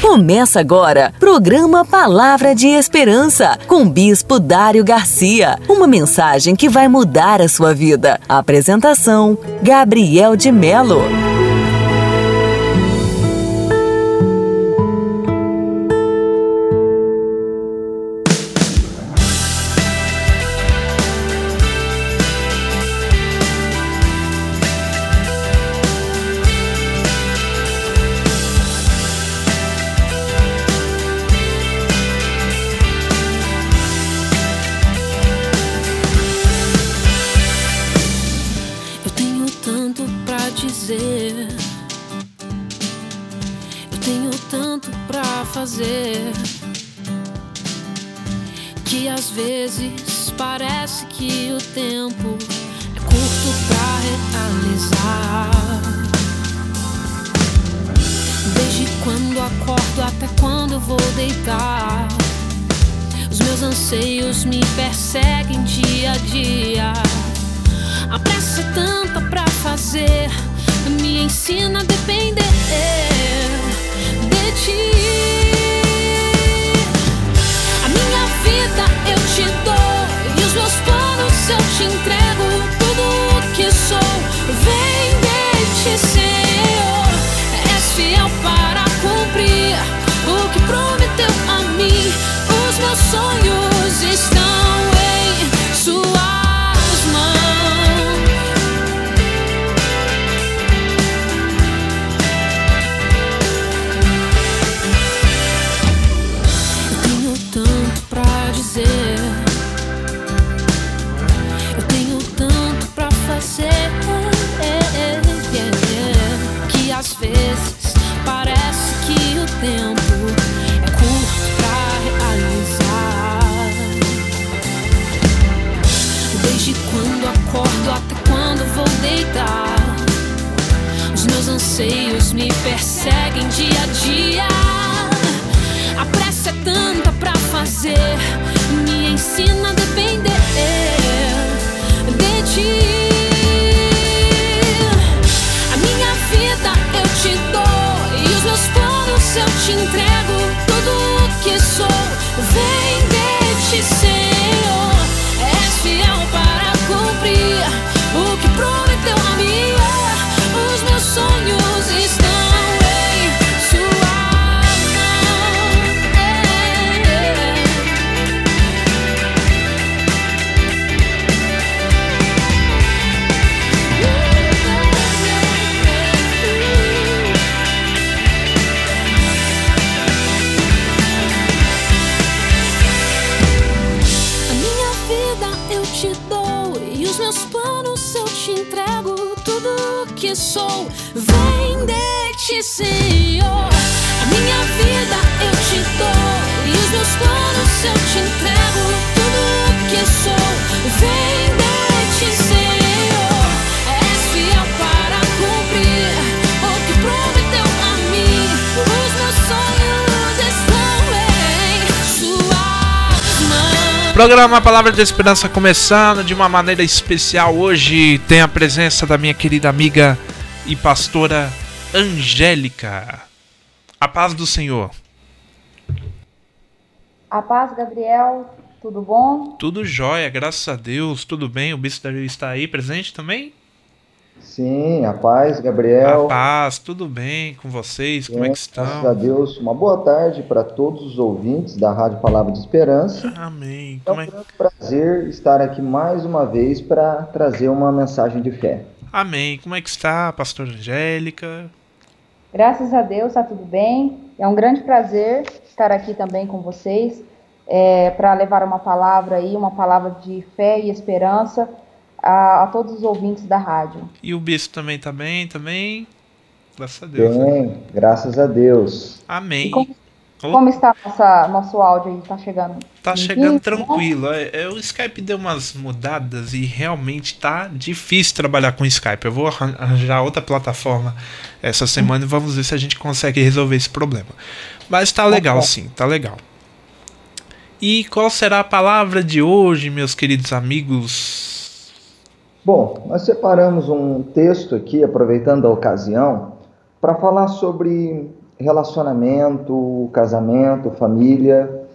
Começa agora, programa Palavra de Esperança, com Bispo Dário Garcia. Uma mensagem que vai mudar a sua vida. Apresentação: Gabriel de Melo. Perseguem dia a dia. A pressa é tanta pra fazer, me ensina eu te entrego. Tudo que sou vem fiel para cumprir o que prometeu mim. Os meus sonhos estão em. Programa Palavra de Esperança começando de uma maneira especial. Hoje tem a presença da minha querida amiga e pastora Angélica. A paz do Senhor. A paz, Gabriel, tudo bom? Tudo jóia, graças a Deus, tudo bem. O Bispo está aí presente também? Sim, a paz, A Gabriel. paz, tudo bem com vocês? Como é que Graças a estão? Deus. Uma boa tarde para todos os ouvintes da Rádio Palavra de Esperança. Amém. É um Como é... grande prazer estar aqui mais uma vez para trazer uma mensagem de fé. Amém. Como é que está, pastora Angélica? Graças a Deus, está tudo bem. É um grande prazer estar aqui também com vocês para levar uma palavra aí, uma palavra de fé e esperança a, a todos os ouvintes da rádio. E o Bispo também tá bem, também? Graças a Deus. né? Bem, graças a Deus. Amém. E como, como está nossa, nosso áudio aí? Está chegando? Tá limpinho, chegando né? tranquilo. É, é, o Skype deu umas mudadas e realmente tá difícil trabalhar com o Skype. Eu vou arran- arranjar outra plataforma essa semana e vamos ver se a gente consegue resolver esse problema. Mas tá legal bom. sim, tá legal. E qual será a palavra de hoje, meus queridos amigos? Bom, nós separamos um texto aqui, aproveitando a ocasião, para falar sobre relacionamento, casamento, família,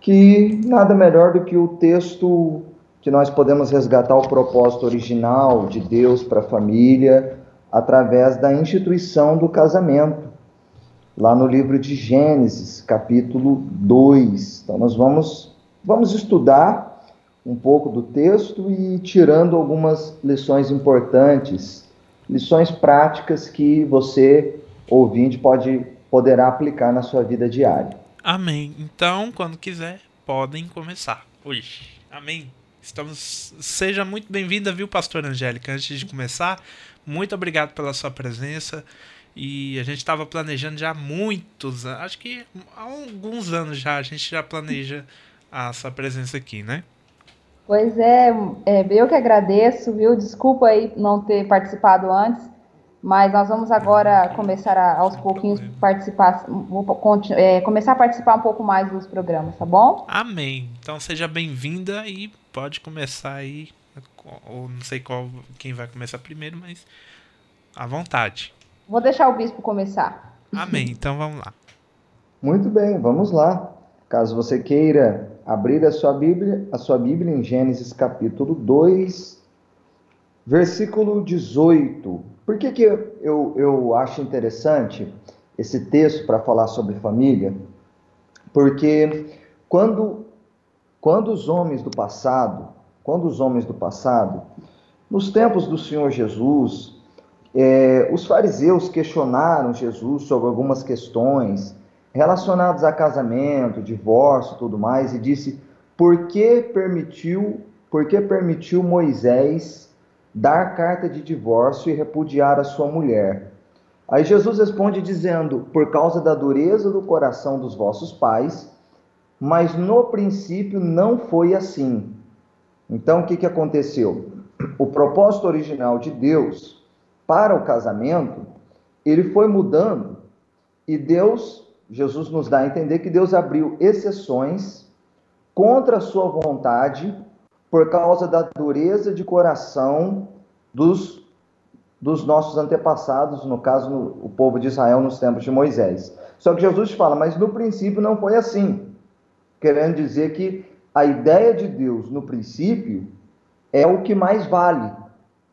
que nada melhor do que o texto que nós podemos resgatar o propósito original de Deus para a família através da instituição do casamento, lá no livro de Gênesis, capítulo 2. Então nós vamos vamos estudar um pouco do texto e tirando algumas lições importantes, lições práticas que você ouvinte pode poderá aplicar na sua vida diária. Amém. Então, quando quiser, podem começar hoje. Amém. Estamos. Seja muito bem-vinda, viu, Pastor Angélica? Antes de começar, muito obrigado pela sua presença. E a gente estava planejando já há muitos anos, acho que há alguns anos já, a gente já planeja a sua presença aqui, né? Pois é, é eu que agradeço, viu? Desculpa aí não ter participado antes, mas nós vamos agora começar a, aos pouquinhos participar, é, começar a participar um pouco mais dos programas, tá bom? Amém. Então seja bem-vinda e pode começar aí, ou não sei qual quem vai começar primeiro, mas à vontade. Vou deixar o bispo começar. Amém. Então vamos lá. Muito bem, vamos lá. Caso você queira abrir a sua Bíblia, a sua Bíblia em Gênesis capítulo 2, versículo 18. Por que, que eu, eu acho interessante esse texto para falar sobre família? Porque quando, quando os homens do passado, quando os homens do passado, nos tempos do Senhor Jesus, é, os fariseus questionaram Jesus sobre algumas questões relacionadas a casamento, divórcio, tudo mais, e disse: por que permitiu, por que permitiu Moisés dar carta de divórcio e repudiar a sua mulher? Aí Jesus responde dizendo: por causa da dureza do coração dos vossos pais, mas no princípio não foi assim. Então o que, que aconteceu? O propósito original de Deus para o casamento, ele foi mudando e Deus Jesus nos dá a entender que Deus abriu exceções contra a sua vontade por causa da dureza de coração dos, dos nossos antepassados, no caso, no, o povo de Israel nos tempos de Moisés. Só que Jesus fala, mas no princípio não foi assim. Querendo dizer que a ideia de Deus no princípio é o que mais vale,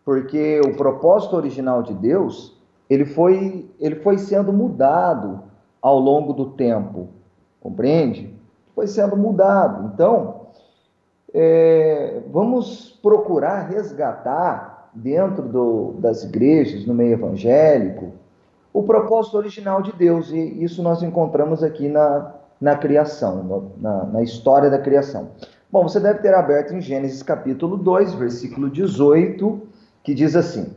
porque o propósito original de Deus ele foi, ele foi sendo mudado ao longo do tempo, compreende? Foi sendo mudado. Então, é, vamos procurar resgatar dentro do, das igrejas, no meio evangélico, o propósito original de Deus, e isso nós encontramos aqui na, na criação, na, na história da criação. Bom, você deve ter aberto em Gênesis capítulo 2, versículo 18, que diz assim: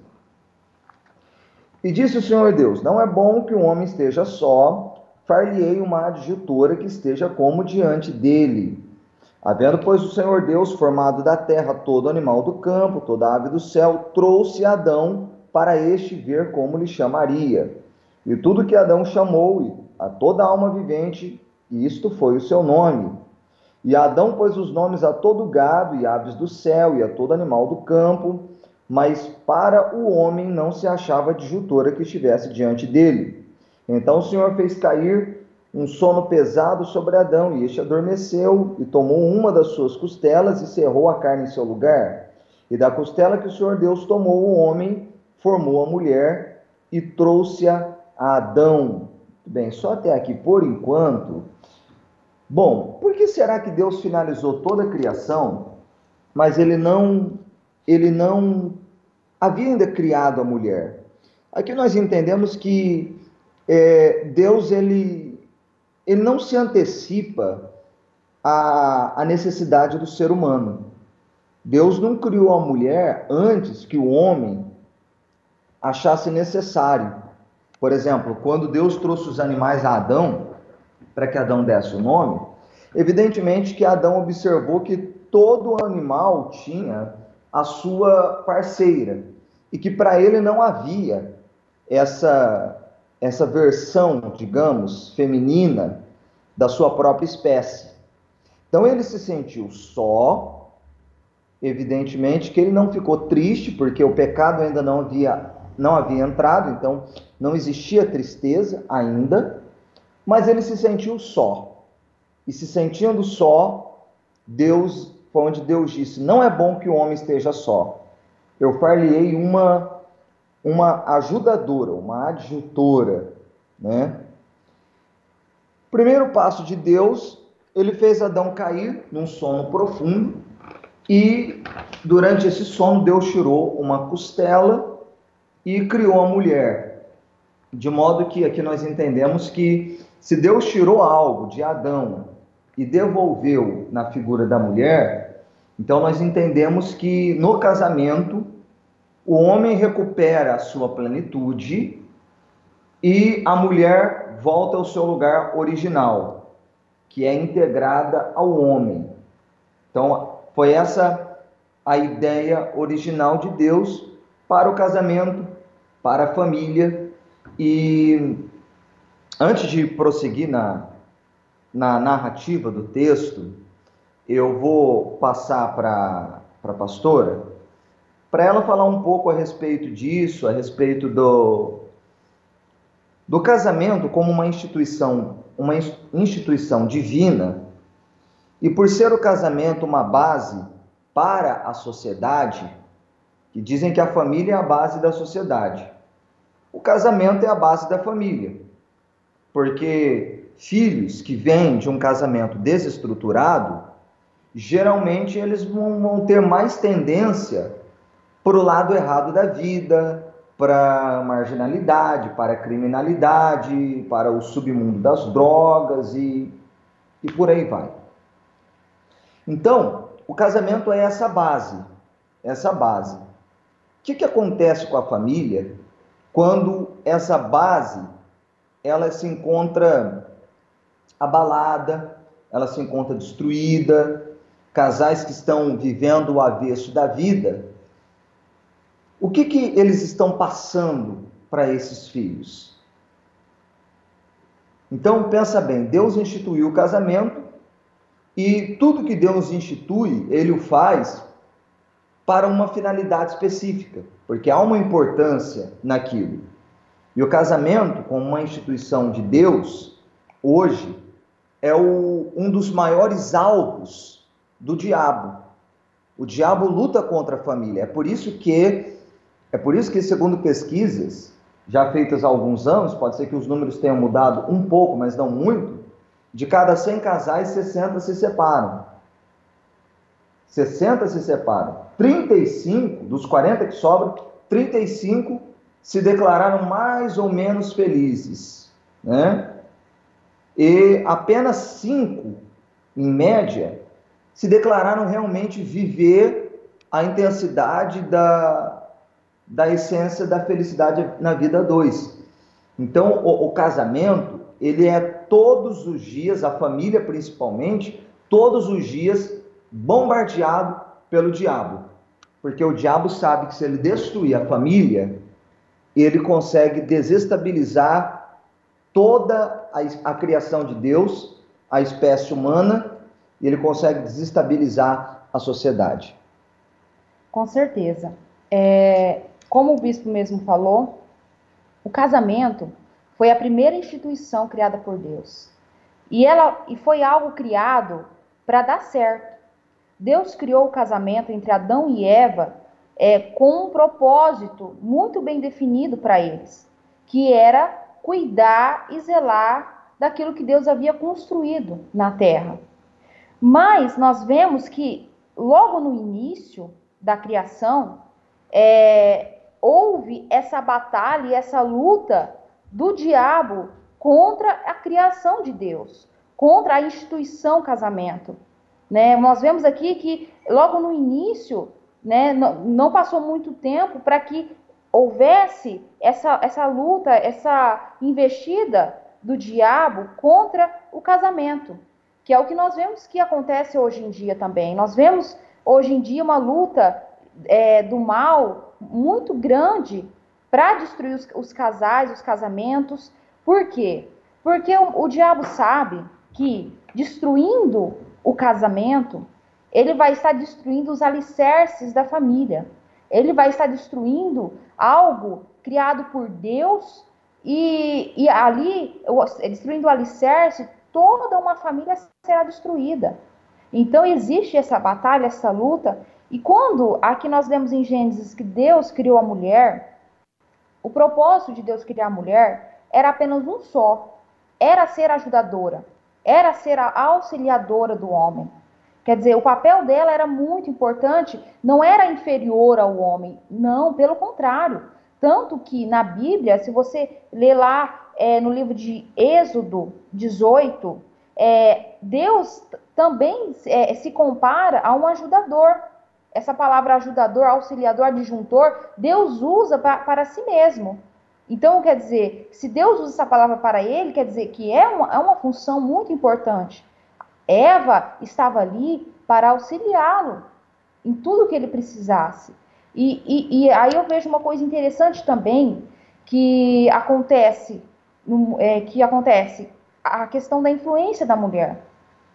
E disse o Senhor Deus: Não é bom que o homem esteja só, far-lhe-ei uma adjutora que esteja como diante dele. Havendo, pois, o Senhor Deus formado da terra todo animal do campo, toda ave do céu, trouxe Adão para este ver como lhe chamaria. E tudo que Adão chamou, a toda alma vivente, isto foi o seu nome. E Adão pôs os nomes a todo gado e aves do céu e a todo animal do campo, mas para o homem não se achava adjutora que estivesse diante dele. Então o Senhor fez cair um sono pesado sobre Adão, e este adormeceu e tomou uma das suas costelas e cerrou a carne em seu lugar. E da costela que o Senhor Deus tomou o homem, formou a mulher e trouxe-a a Adão. Bem, só até aqui por enquanto. Bom, por que será que Deus finalizou toda a criação, mas ele não ele não havia ainda criado a mulher? Aqui nós entendemos que é, Deus ele, ele não se antecipa à, à necessidade do ser humano. Deus não criou a mulher antes que o homem achasse necessário. Por exemplo, quando Deus trouxe os animais a Adão, para que Adão desse o nome, evidentemente que Adão observou que todo animal tinha a sua parceira e que para ele não havia essa essa versão, digamos, feminina da sua própria espécie. Então ele se sentiu só, evidentemente que ele não ficou triste porque o pecado ainda não havia não havia entrado, então não existia tristeza ainda, mas ele se sentiu só. E se sentindo só, Deus foi onde Deus disse: Não é bom que o homem esteja só. Eu far-lhe-ei uma uma ajudadora, uma adjutora, né? Primeiro passo de Deus, ele fez Adão cair num sono profundo e durante esse sono Deus tirou uma costela e criou a mulher. De modo que aqui nós entendemos que se Deus tirou algo de Adão e devolveu na figura da mulher, então nós entendemos que no casamento o homem recupera a sua plenitude e a mulher volta ao seu lugar original, que é integrada ao homem. Então, foi essa a ideia original de Deus para o casamento, para a família. E antes de prosseguir na, na narrativa do texto, eu vou passar para a pastora para ela falar um pouco a respeito disso, a respeito do, do casamento como uma instituição, uma instituição divina, e por ser o casamento uma base para a sociedade, que dizem que a família é a base da sociedade. O casamento é a base da família, porque filhos que vêm de um casamento desestruturado, geralmente eles vão, ter mais tendência para o lado errado da vida, para marginalidade, para a criminalidade, para o submundo das drogas e, e por aí vai. Então, o casamento é essa base, essa base. O que, que acontece com a família quando essa base ela se encontra abalada, ela se encontra destruída, casais que estão vivendo o avesso da vida, o que, que eles estão passando para esses filhos? Então, pensa bem: Deus instituiu o casamento e tudo que Deus institui, ele o faz para uma finalidade específica, porque há uma importância naquilo. E o casamento, como uma instituição de Deus, hoje, é o, um dos maiores alvos do diabo. O diabo luta contra a família. É por isso que é por isso que, segundo pesquisas já feitas há alguns anos, pode ser que os números tenham mudado um pouco, mas não muito, de cada 100 casais, 60 se separam. 60 se separam. 35 dos 40 que sobram, 35 se declararam mais ou menos felizes, né? E apenas 5, em média, se declararam realmente viver a intensidade da, da essência da felicidade na vida dois. Então, o, o casamento, ele é todos os dias, a família principalmente, todos os dias bombardeado pelo diabo. Porque o diabo sabe que se ele destruir a família, ele consegue desestabilizar toda a, a criação de Deus, a espécie humana, e ele consegue desestabilizar a sociedade. Com certeza. É, como o bispo mesmo falou, o casamento foi a primeira instituição criada por Deus. E ela e foi algo criado para dar certo. Deus criou o casamento entre Adão e Eva é, com um propósito muito bem definido para eles, que era cuidar e zelar daquilo que Deus havia construído na terra. Mas nós vemos que logo no início da criação, é, houve essa batalha e essa luta do diabo contra a criação de Deus, contra a instituição casamento. Né? Nós vemos aqui que logo no início, né, não passou muito tempo para que houvesse essa, essa luta, essa investida do diabo contra o casamento, que é o que nós vemos que acontece hoje em dia também. Nós vemos hoje em dia uma luta é, do mal muito grande para destruir os, os, casais, os casamentos. Por quê? Porque o, o diabo sabe que destruindo o casamento, ele vai estar destruindo os alicerces da família. Ele vai estar destruindo algo criado por Deus, e, e ali, destruindo o alicerce, toda uma família será destruída. Então existe essa batalha, essa luta, e quando aqui nós vemos em Gênesis que Deus criou a mulher, o propósito de Deus criar a mulher era apenas um só: era ser ajudadora, era ser a auxiliadora do homem. Quer dizer, o papel dela era muito importante, não era inferior ao homem, não, pelo contrário. Tanto que na Bíblia, se você ler lá é, no livro de Êxodo 18, é, Deus também é, se compara a um ajudador. Essa palavra ajudador, auxiliador, adjuntor, Deus usa pra, para si mesmo. Então, quer dizer, se Deus usa essa palavra para ele, quer dizer que é uma, é uma função muito importante. Eva estava ali para auxiliá-lo em tudo que ele precisasse. E, e, e, aí eu vejo uma coisa interessante também que acontece, é, que acontece a questão da influência da mulher.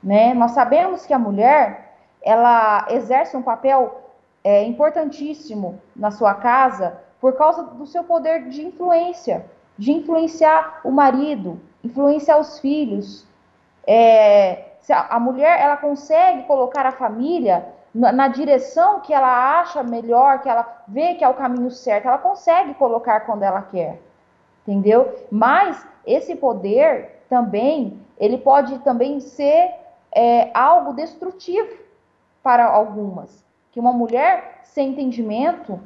Né? Nós sabemos que a mulher ela exerce um papel é, importantíssimo na sua casa por causa do seu poder de influência, de influenciar o marido, influenciar os filhos. É, a mulher ela consegue colocar a família na, na, direção que ela acha melhor, que ela vê que é o caminho certo, ela consegue colocar quando ela quer, entendeu? Mas esse poder também ele pode também ser é, algo destrutivo para algumas, que uma mulher sem entendimento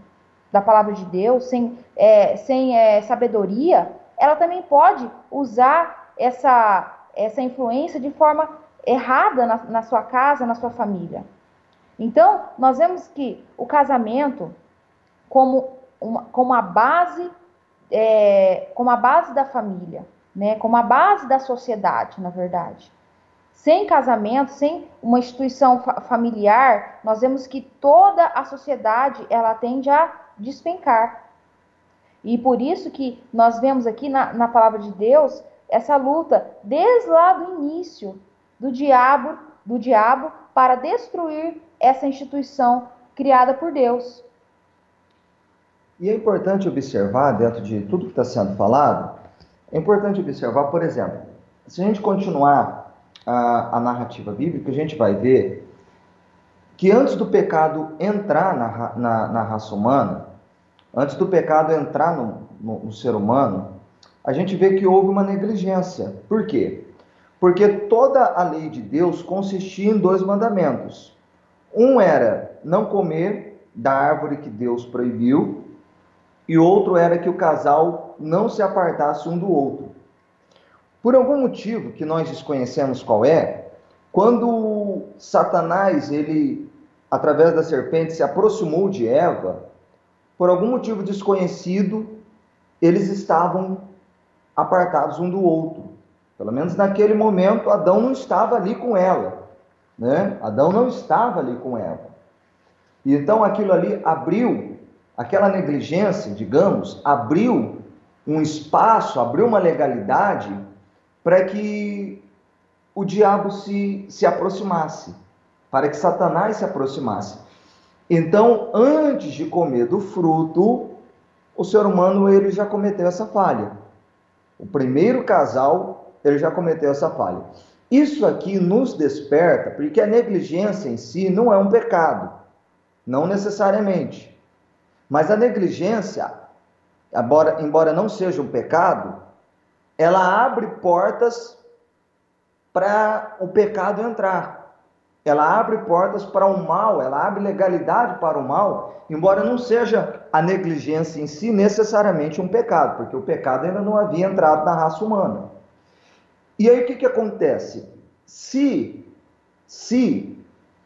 da palavra de Deus, sem, é, sem é, sabedoria, ela também pode usar essa, essa influência de forma errada na, na sua casa, na sua família. Então, nós vemos que o casamento, como, uma, como a base, é, como a base da família, né, como a base da sociedade, na verdade. Sem casamento, sem uma instituição fa familiar, nós vemos que toda a sociedade ela tende a despencar. E por isso que nós vemos aqui na, na palavra de Deus essa luta desde lá do início do diabo, do diabo para destruir essa instituição criada por Deus. E é importante observar, dentro de tudo que está sendo falado, é importante observar, por exemplo, se a gente continuar a, a narrativa bíblica, a gente vai ver que antes do pecado entrar na, na, na raça humana, antes do pecado entrar no, no, no, ser humano, a gente vê que houve uma negligência. Por quê? Porque toda a lei de Deus consistia em dois mandamentos. Um era não comer da árvore que Deus proibiu, e outro era que o casal não se apartasse um do outro. Por algum motivo que nós desconhecemos qual é, quando Satanás, ele, através da serpente, se aproximou de Eva, por algum motivo desconhecido, eles estavam apartados um do outro. Pelo menos naquele momento, Adão não estava ali com ela. Né? Adão não estava ali com ela. E então aquilo ali abriu, aquela negligência, digamos, abriu um espaço, abriu uma legalidade para que o diabo se, se aproximasse, para que Satanás se aproximasse. Então, antes de comer do fruto, o ser humano ele já cometeu essa falha. O primeiro casal ele já cometeu essa falha. Isso aqui nos desperta, porque a negligência em si não é um pecado, não necessariamente. Mas a negligência, embora, embora não seja um pecado, ela abre portas para o pecado entrar. Ela abre portas para o mal, ela abre legalidade para o mal, embora não seja a negligência em si necessariamente um pecado, porque o pecado ainda não havia entrado na raça humana. E aí o que, que acontece? Se, se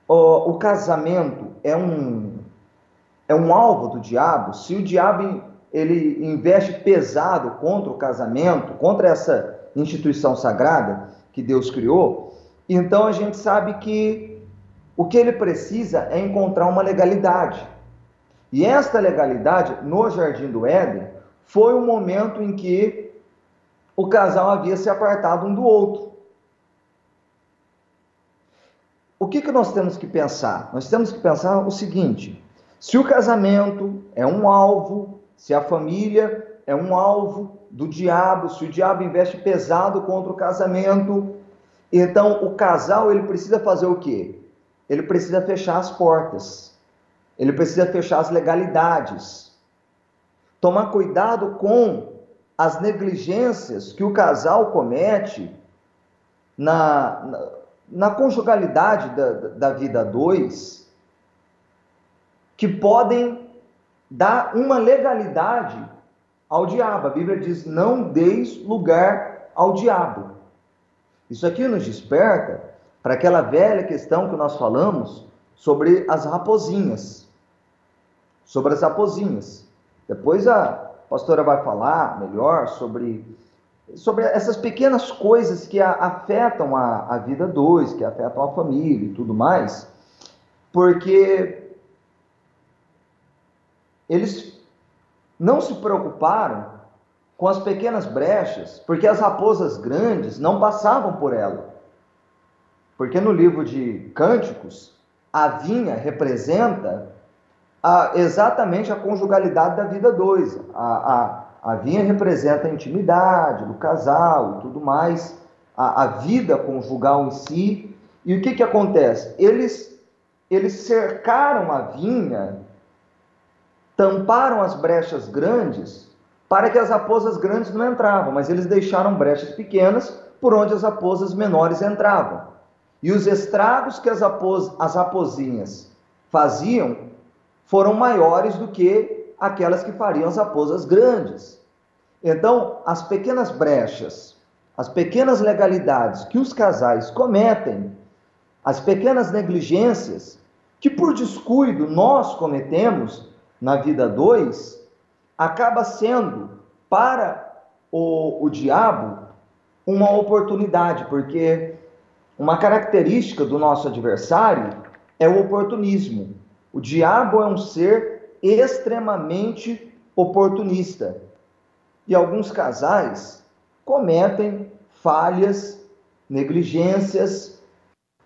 ó, o casamento é um, é um alvo do diabo, se o diabo ele investe pesado contra o casamento, contra essa instituição sagrada que Deus criou, então a gente sabe que o que ele precisa é encontrar uma legalidade. E esta legalidade, no Jardim do Éden, foi o momento em que o casal havia se apartado um do outro. O que, que nós temos que pensar? Nós temos que pensar o seguinte: se o casamento é um alvo se a família é um alvo do diabo. Se o diabo investe pesado contra o casamento, então o casal ele precisa fazer o quê? Ele precisa fechar as portas. Ele precisa fechar as legalidades. Tomar cuidado com as negligências que o casal comete na, na, na conjugalidade da, da vida dois, que podem dar uma legalidade ao diabo. A Bíblia diz: não deis lugar ao diabo. Isso aqui nos desperta para aquela velha questão que nós falamos sobre as raposinhas. Sobre as raposinhas. Depois a pastora vai falar melhor sobre, sobre essas pequenas coisas que afetam a, a vida dois, que afetam a família e tudo mais, porque eles não se preocuparam com as pequenas brechas, porque as raposas grandes não passavam por ela. Porque no livro de Cânticos, a vinha representa a, exatamente a conjugalidade da vida dois. A, a, a vinha representa a intimidade do casal e tudo mais, a, a vida conjugal em si. E o que, que acontece? Eles, eles cercaram a vinha, tamparam as brechas grandes para que as raposas grandes não entravam, mas eles deixaram brechas pequenas por onde as raposas menores entravam. E os estragos que as, rapos, as raposinhas faziam foram maiores do que aquelas que fariam as raposas grandes. Então, as pequenas brechas, as pequenas legalidades que os casais cometem, as pequenas negligências que por descuido nós cometemos na vida dois, acaba sendo para o, o diabo uma oportunidade, porque uma característica do nosso adversário é o oportunismo. O diabo é um ser extremamente oportunista. E alguns casais cometem falhas, negligências,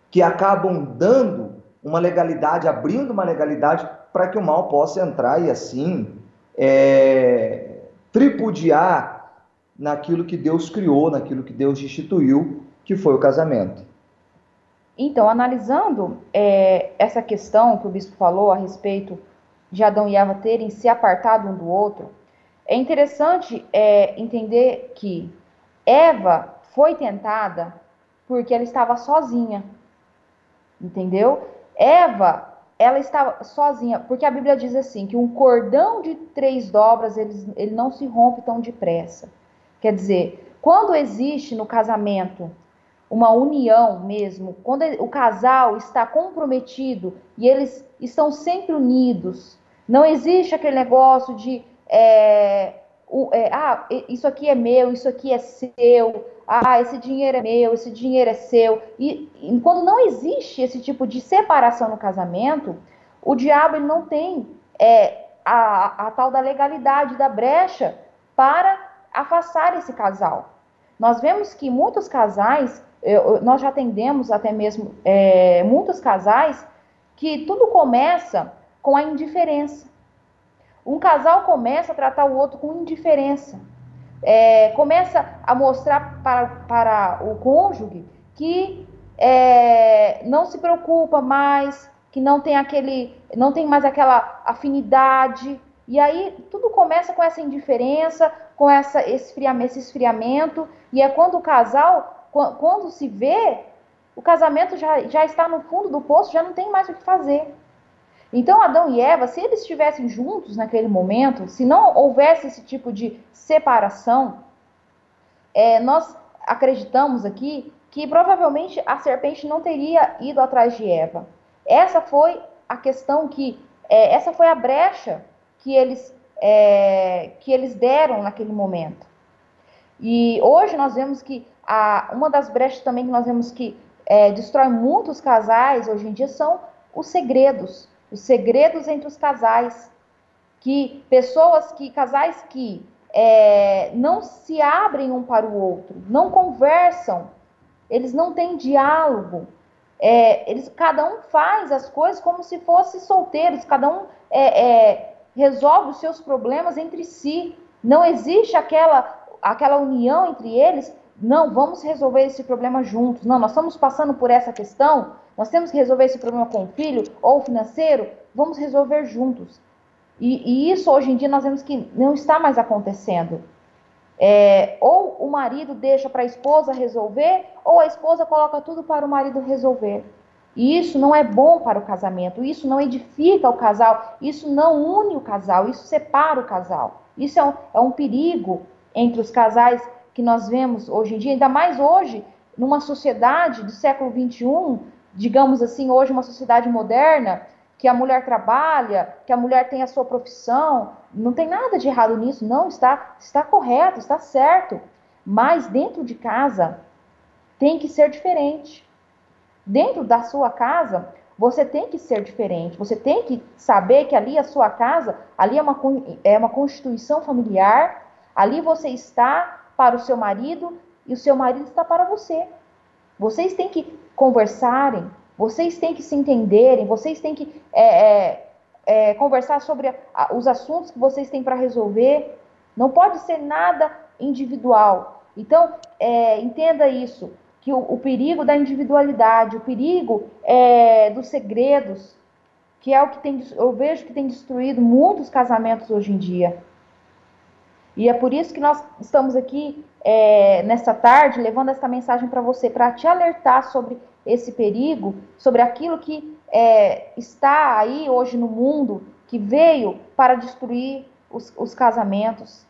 que acabam dando uma legalidade, abrindo uma legalidade para que o mal possa entrar e assim é, tripudiar naquilo que Deus criou, naquilo que Deus instituiu, que foi o casamento. Então, analisando é, essa questão que o bispo falou a respeito de Adão e Eva terem se apartado um do outro, é interessante é, entender que Eva foi tentada porque ela estava sozinha, entendeu? Eva, ela estava sozinha, porque a Bíblia diz assim, que um cordão de três dobras, ele, ele não se rompe tão depressa. Quer dizer, quando existe no casamento uma união mesmo, quando o casal está comprometido e eles estão sempre unidos, não existe aquele negócio de é, o, é, ah, isso aqui é meu, isso aqui é seu, ah, esse dinheiro é meu, esse dinheiro é seu. E, e quando não existe esse tipo de separação no casamento, o diabo não tem é, a, a tal da legalidade da brecha para afastar esse casal. Nós vemos que muitos casais eu, nós já atendemos até mesmo é, muitos casais que tudo começa com a indiferença. Um casal começa a tratar o outro com indiferença. É, começa a mostrar para, para o cônjuge que é, não se preocupa mais, que não tem aquele, não tem mais aquela afinidade. E aí tudo começa com essa indiferença, com essa esfriamento, esse esfriamento, e é quando o casal quando se vê, o casamento já, já está no fundo do poço, já não tem mais o que fazer. Então, Adão e Eva, se eles estivessem juntos naquele momento, se não houvesse esse tipo de separação, é, nós acreditamos aqui que provavelmente a serpente não teria ido atrás de Eva. Essa foi a questão que, é, essa foi a brecha que eles, é, que eles deram naquele momento. E hoje nós vemos que a, uma das brechas também que nós vemos que é, destrói muitos casais hoje em dia são os segredos, os segredos entre os casais, que pessoas que casais que é, não se abrem um para o outro, não conversam, eles não têm diálogo, é, eles cada um faz as coisas como se fossem solteiros, cada um é, é, resolve os seus problemas entre si, Não existe aquela, aquela união entre eles. Não, vamos resolver esse problema juntos. Não, nós estamos passando por essa questão. Nós temos que resolver esse problema com o filho ou financeiro. Vamos resolver juntos. E, e isso hoje em dia nós vemos que não está mais acontecendo. É, ou o marido deixa para a esposa resolver, ou a esposa coloca tudo para o marido resolver. E isso não é bom para o casamento, isso não edifica o casal, isso não une o casal, isso separa o casal. Isso é um, é um perigo entre os casais que nós vemos hoje em dia, ainda mais hoje, numa sociedade do século XXI, digamos assim, hoje uma sociedade moderna, que a mulher trabalha, que a mulher tem a sua profissão, não tem nada de errado nisso, não, está, está correto, está certo. Mas dentro de casa tem que ser diferente. Dentro da sua casa, você tem que ser diferente. Você tem que saber que ali a sua casa, ali é uma, é uma constituição familiar, ali você está para o seu marido e o seu marido está para você. Vocês têm que conversarem, vocês têm que se entenderem, vocês têm que é, é, é, conversar sobre a, os assuntos que vocês têm para resolver. Não pode ser nada individual. Então, é, entenda isso, que o, o, perigo da individualidade, o perigo é, dos segredos, que é o que tem, eu vejo que tem destruído muitos casamentos hoje em dia. E é por isso que nós estamos aqui é, nessa tarde levando essa mensagem para você, para te alertar sobre esse perigo, sobre aquilo que é, está aí hoje no mundo, que veio para destruir os, os casamentos.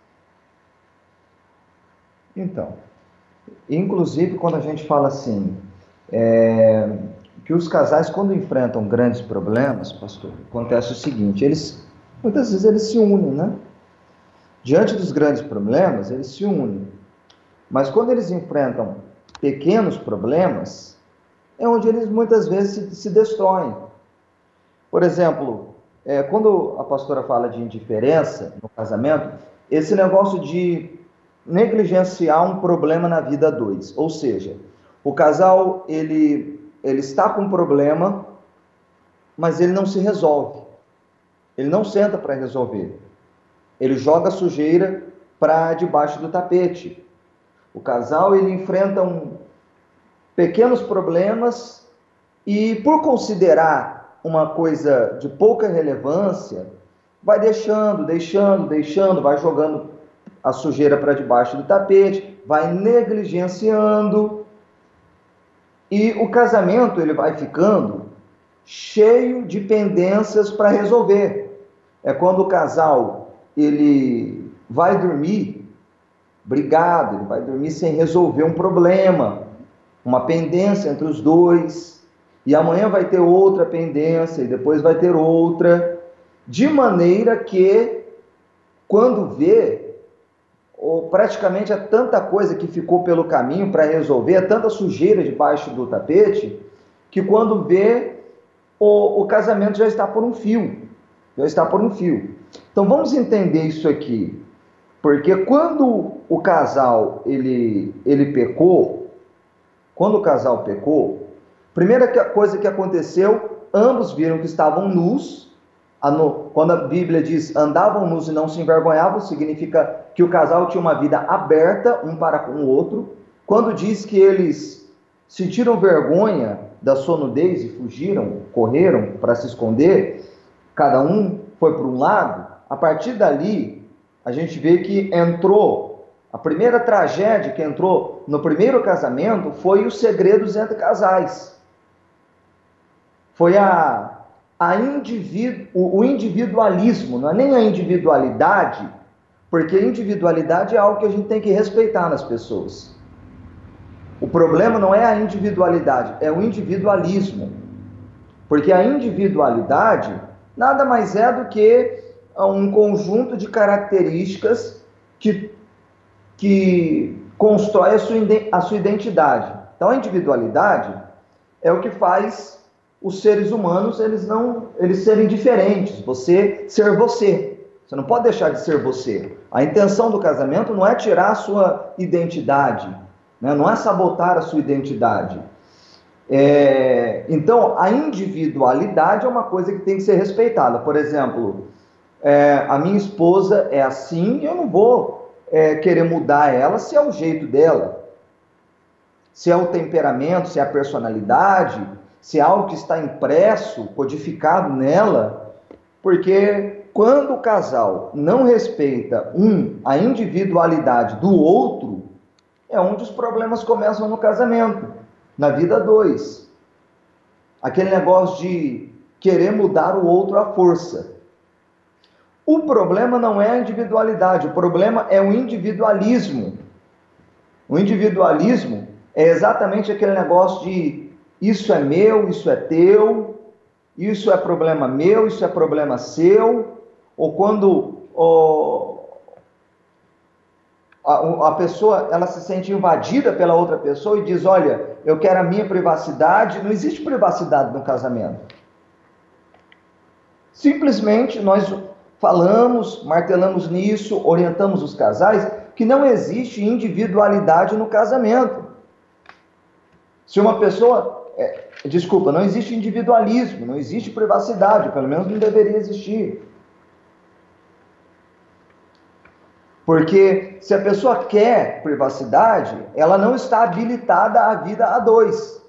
Então, inclusive quando a gente fala assim, é, que os casais quando enfrentam grandes problemas, pastor, acontece o seguinte, eles muitas vezes eles se unem, né? Diante dos grandes problemas, eles se unem. Mas quando eles enfrentam pequenos problemas, é onde eles muitas vezes se, se destroem. Por exemplo, é, quando a pastora fala de indiferença no casamento, esse negócio de negligenciar um problema na vida dois, ou seja, o casal ele ele está com um problema, mas ele não se resolve, ele não senta para resolver, ele joga sujeira para debaixo do tapete. O casal ele enfrenta um, pequenos problemas e, por considerar uma coisa de pouca relevância, vai deixando, deixando, deixando, vai jogando a sujeira para debaixo do tapete, vai negligenciando e o casamento ele vai ficando cheio de pendências para resolver. É quando o casal ele vai dormir brigado, ele vai dormir sem resolver um problema, uma pendência entre os dois, e amanhã vai ter outra pendência, e depois vai ter outra, de maneira que, quando vê, ou praticamente é tanta coisa que ficou pelo caminho para resolver, é tanta sujeira debaixo do tapete, que quando vê, o, o casamento já está por um fio. Já está por um fio. Então vamos entender isso aqui. Porque quando o casal ele, ele pecou, quando o casal pecou, primeira coisa que aconteceu, ambos viram que estavam nus. Quando a Bíblia diz andavam nus e não se envergonhavam, significa que o casal tinha uma vida aberta um para com o outro. Quando diz que eles sentiram vergonha da sua nudez e fugiram, correram para se esconder, cada um foi para um lado, a partir dali a gente vê que entrou a primeira tragédia que entrou no primeiro casamento foi os segredos entre casais. Foi a, a o, o individualismo, não é nem a individualidade, porque individualidade é algo que a gente tem que respeitar nas pessoas. O problema não é a individualidade, é o individualismo. Porque a individualidade nada mais é do que um conjunto de características que que constrói a sua, a sua identidade. Então, a individualidade é o que faz os seres humanos eles não eles serem diferentes. Você ser você. Você não pode deixar de ser você. A intenção do casamento não é tirar a sua identidade, né? não é sabotar a sua identidade. É... então, a individualidade é uma coisa que tem que ser respeitada. Por exemplo, é, a minha esposa é assim, eu não vou é, querer mudar ela se é o jeito dela, se é o temperamento, se é a personalidade, se é algo que está impresso, codificado nela, porque quando o casal não respeita um a individualidade do outro, é onde os problemas começam no casamento, na vida dois. Aquele negócio de querer mudar o outro à força. O problema não é a individualidade, o problema é o individualismo. O individualismo é exatamente aquele negócio de isso é meu, isso é teu, isso é problema meu, isso é problema seu, ou quando a, a, pessoa ela se sente invadida pela outra pessoa e diz, olha, eu quero a minha privacidade, não existe privacidade no casamento. Simplesmente nós falamos, martelamos nisso, orientamos os casais que não existe individualidade no casamento. Se uma pessoa, é, desculpa, não existe individualismo, não existe privacidade, pelo menos não deveria existir. Porque se a pessoa quer privacidade, ela não está habilitada à vida a dois.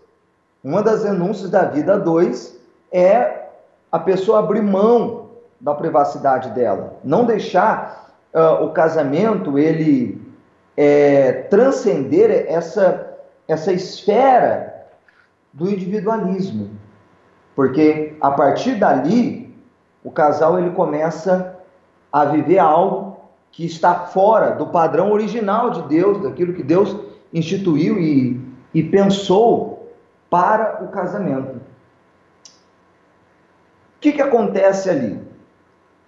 Uma das renúncias da vida a dois é a pessoa abrir mão da privacidade dela, não deixar uh, o casamento ele é, transcender essa, essa esfera do individualismo, porque a partir dali o casal ele começa a viver algo que está fora do padrão original de Deus, daquilo que Deus instituiu e, e pensou para o casamento. O que, que acontece ali?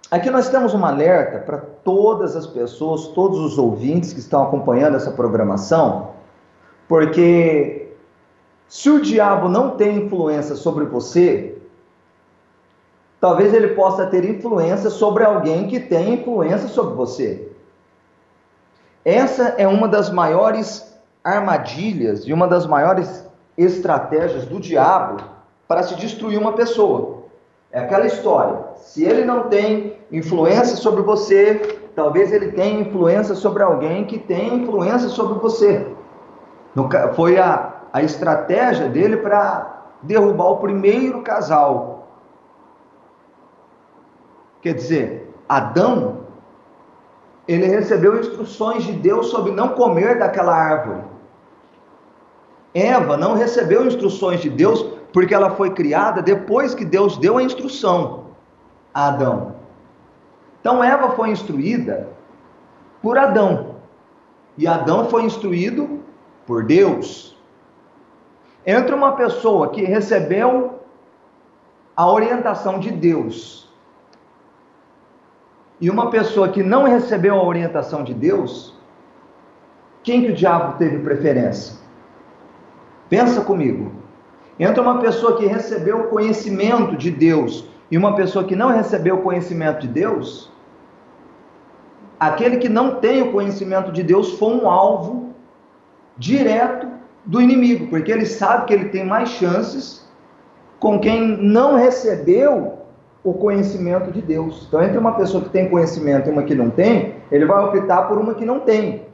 Aqui nós temos uma alerta para todas as pessoas, todos os ouvintes que estão acompanhando essa programação, porque se o diabo não tem influência sobre você, talvez ele possa ter influência sobre alguém que tem influência sobre você. Essa é uma das maiores armadilhas e uma das maiores estratégias do diabo para se destruir uma pessoa. É aquela história. Se ele não tem influência sobre você, talvez ele tenha influência sobre alguém que tem influência sobre você. Foi a, a estratégia dele para derrubar o primeiro casal. Quer dizer, Adão, ele recebeu instruções de Deus sobre não comer daquela árvore. Eva não recebeu instruções de Deus porque ela foi criada depois que Deus deu a instrução a Adão. Então Eva foi instruída por Adão e Adão foi instruído por Deus. Entre uma pessoa que recebeu a orientação de Deus e uma pessoa que não recebeu a orientação de Deus, quem que o diabo teve preferência? Pensa comigo. Entre uma pessoa que recebeu o conhecimento de Deus e uma pessoa que não recebeu o conhecimento de Deus, aquele que não tem o conhecimento de Deus foi um alvo direto do inimigo, porque ele sabe que ele tem mais chances com quem não recebeu o conhecimento de Deus. Então, entre uma pessoa que tem conhecimento e uma que não tem, ele vai optar por uma que não tem.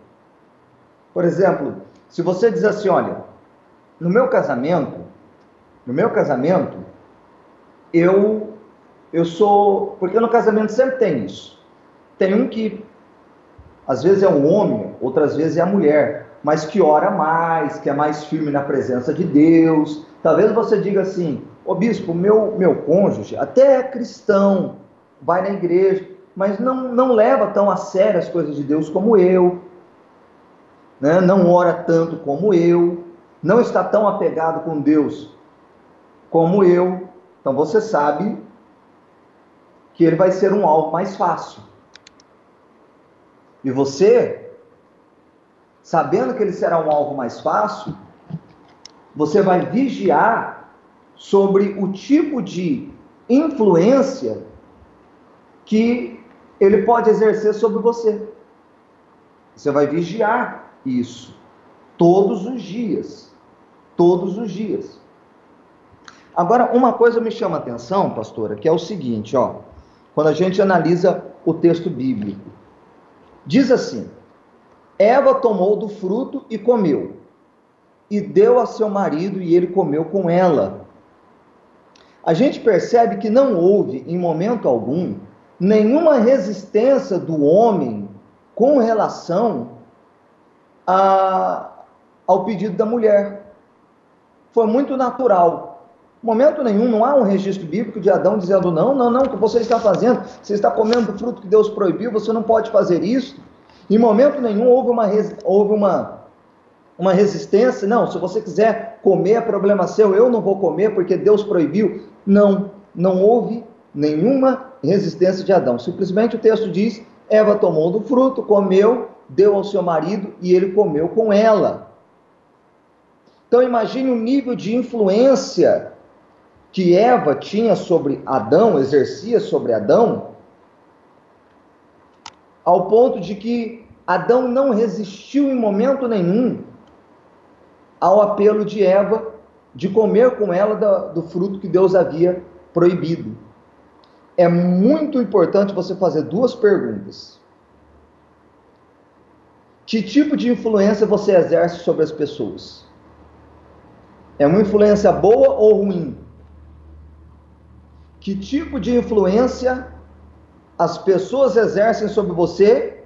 Por exemplo, se você diz assim, olha, no meu casamento, no meu casamento, eu eu sou, porque no casamento sempre tem isso. Tem um que às vezes é um homem, outras vezes é a mulher, mas que ora mais, que é mais firme na presença de Deus. Talvez você diga assim: "Ô bispo, meu meu cônjuge até é cristão, vai na igreja, mas não não leva tão a sério as coisas de Deus como eu, né? Não ora tanto como eu, não está tão apegado com Deus como eu, então você sabe que ele vai ser um alvo mais fácil. E você, sabendo que ele será um alvo mais fácil, você vai vigiar sobre o tipo de influência que ele pode exercer sobre você. Você vai vigiar isso todos os dias. Todos os dias. Agora, uma coisa me chama a atenção, pastora, que é o seguinte, ó. Quando a gente analisa o texto bíblico. Diz assim: Eva tomou do fruto e comeu, e deu a seu marido, e ele comeu com ela. A gente percebe que não houve, em momento algum, nenhuma resistência do homem com relação a, ao pedido da mulher. Foi muito natural. Momento nenhum, não há um registro bíblico de Adão dizendo: não, não, não, o que você está fazendo, você está comendo do fruto que Deus proibiu, você não pode fazer isso. Em momento nenhum houve uma, houve uma, uma resistência. Não, se você quiser comer, é problema seu, eu não vou comer porque Deus proibiu. Não, não houve nenhuma resistência de Adão. Simplesmente o texto diz: Eva tomou do fruto, comeu, deu ao seu marido e ele comeu com ela. Então imagine o nível de influência que Eva tinha sobre Adão, exercia sobre Adão, ao ponto de que Adão não resistiu em momento nenhum ao apelo de Eva de comer com ela do, fruto que Deus havia proibido. É muito importante você fazer duas perguntas. Que tipo de influência você exerce sobre as pessoas? É uma influência boa ou ruim? Que tipo de influência as pessoas exercem sobre você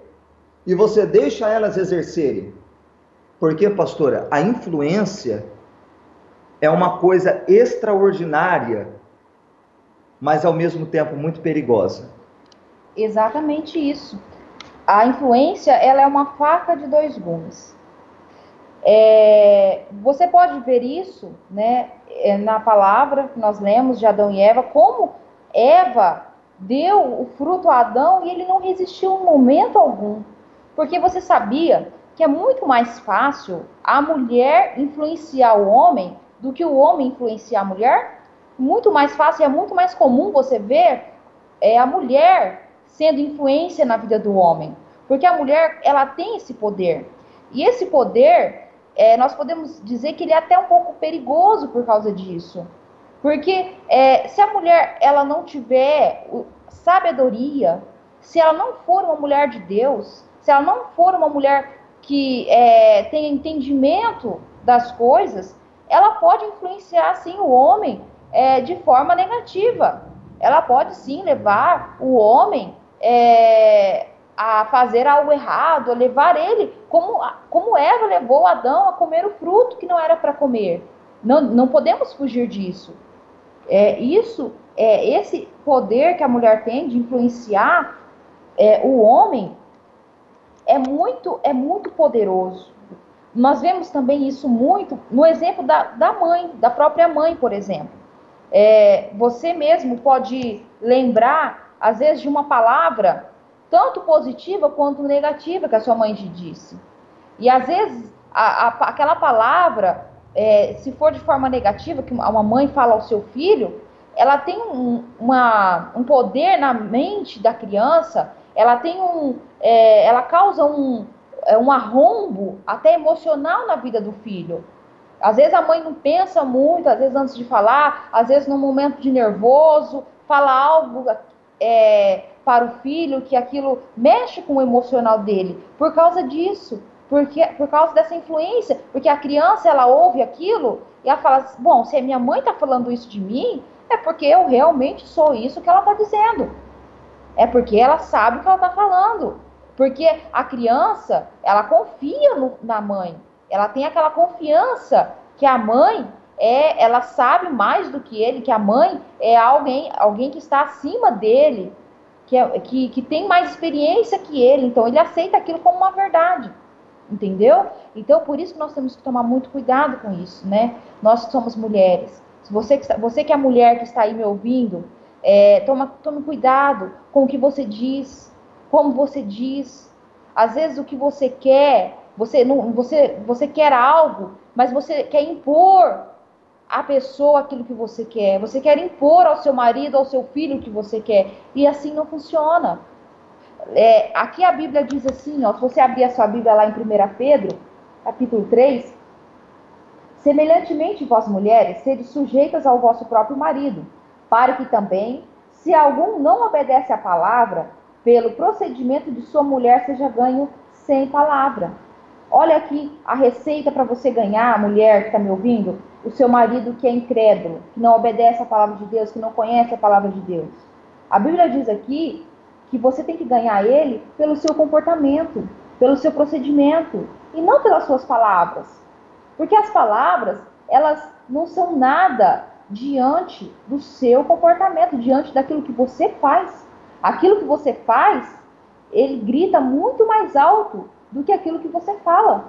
e você deixa elas exercerem. Porque, pastora, a influência é uma coisa extraordinária, mas ao mesmo tempo muito perigosa. Exatamente isso. A influência ela é uma faca de dois gumes. É, você pode ver isso né, é, na palavra que nós lemos de Adão e Eva, como Eva deu o fruto a Adão e ele não resistiu em momento algum. Porque você sabia que é muito mais fácil a mulher influenciar o homem do que o homem influenciar a mulher? Muito mais fácil, é muito mais comum você ver é, a mulher sendo influência na vida do homem. Porque a mulher, ela tem esse poder. E esse poder, é, nós podemos dizer que ele é até um pouco perigoso por causa disso. Porque é, se a mulher ela não tiver sabedoria, se ela não for uma mulher de Deus, se ela não for uma mulher que é, tenha entendimento das coisas, ela pode influenciar sim o homem é, de forma negativa. Ela pode sim levar o homem é, a fazer algo errado, a levar ele, como, como Eva levou Adão a comer o fruto que não era para comer. Não, não podemos fugir disso. É, isso, é, esse poder que a mulher tem de influenciar é, o homem é muito, é muito poderoso. Nós vemos também isso muito no exemplo da, da mãe, da própria mãe, por exemplo. É, você mesmo pode lembrar, às vezes, de uma palavra tanto positiva quanto negativa que a sua mãe te disse. E às vezes, a, a, aquela palavra é, se for de forma negativa, que uma mãe fala ao seu filho, ela tem um, uma, um poder na mente da criança, ela tem um, é, ela causa um, é, um arrombo até emocional na vida do filho. Às vezes a mãe não pensa muito, às vezes antes de falar, às vezes num momento de nervoso, fala algo é, para o filho que aquilo mexe com o emocional dele. Por causa disso, porque, por causa dessa influência, porque a criança ela ouve aquilo e ela fala: assim, bom, se a minha mãe está falando isso de mim, é porque eu realmente sou isso que ela está dizendo. É porque ela sabe o que ela está falando. Porque a criança, ela confia no, na mãe. Ela tem aquela confiança que a mãe é, ela sabe mais do que ele, que a mãe é alguém, alguém que está acima dele, que, é, que, que tem mais experiência que ele. Então ele aceita aquilo como uma verdade entendeu? Então, por isso que nós temos que tomar muito cuidado com isso, né? Nós que somos mulheres. Se você, que, você que é mulher que está aí me ouvindo, é, toma, tome cuidado com o que você diz, como você diz. Às vezes o que você quer, você não, você, você quer algo, mas você quer impor à pessoa aquilo que você quer. Você quer impor ao seu marido, ao seu filho o que você quer. E assim não funciona. É, aqui a Bíblia diz assim, ó, se você abrir a sua Bíblia lá em 1 Pedro, capítulo 3, semelhantemente vós mulheres, sede sujeitas ao vosso próprio marido, para que também, se algum não obedece à palavra, pelo procedimento de sua mulher seja ganho sem palavra. Olha aqui a receita para você ganhar, mulher que está me ouvindo, o seu marido que é incrédulo, que não obedece à palavra de Deus, que não conhece a palavra de Deus. A Bíblia diz aqui que você tem que ganhar ele pelo seu comportamento, pelo seu procedimento e não pelas suas palavras. Porque as palavras, elas não são nada diante do seu comportamento, diante daquilo que você faz. Aquilo que você faz, ele grita muito mais alto do que aquilo que você fala.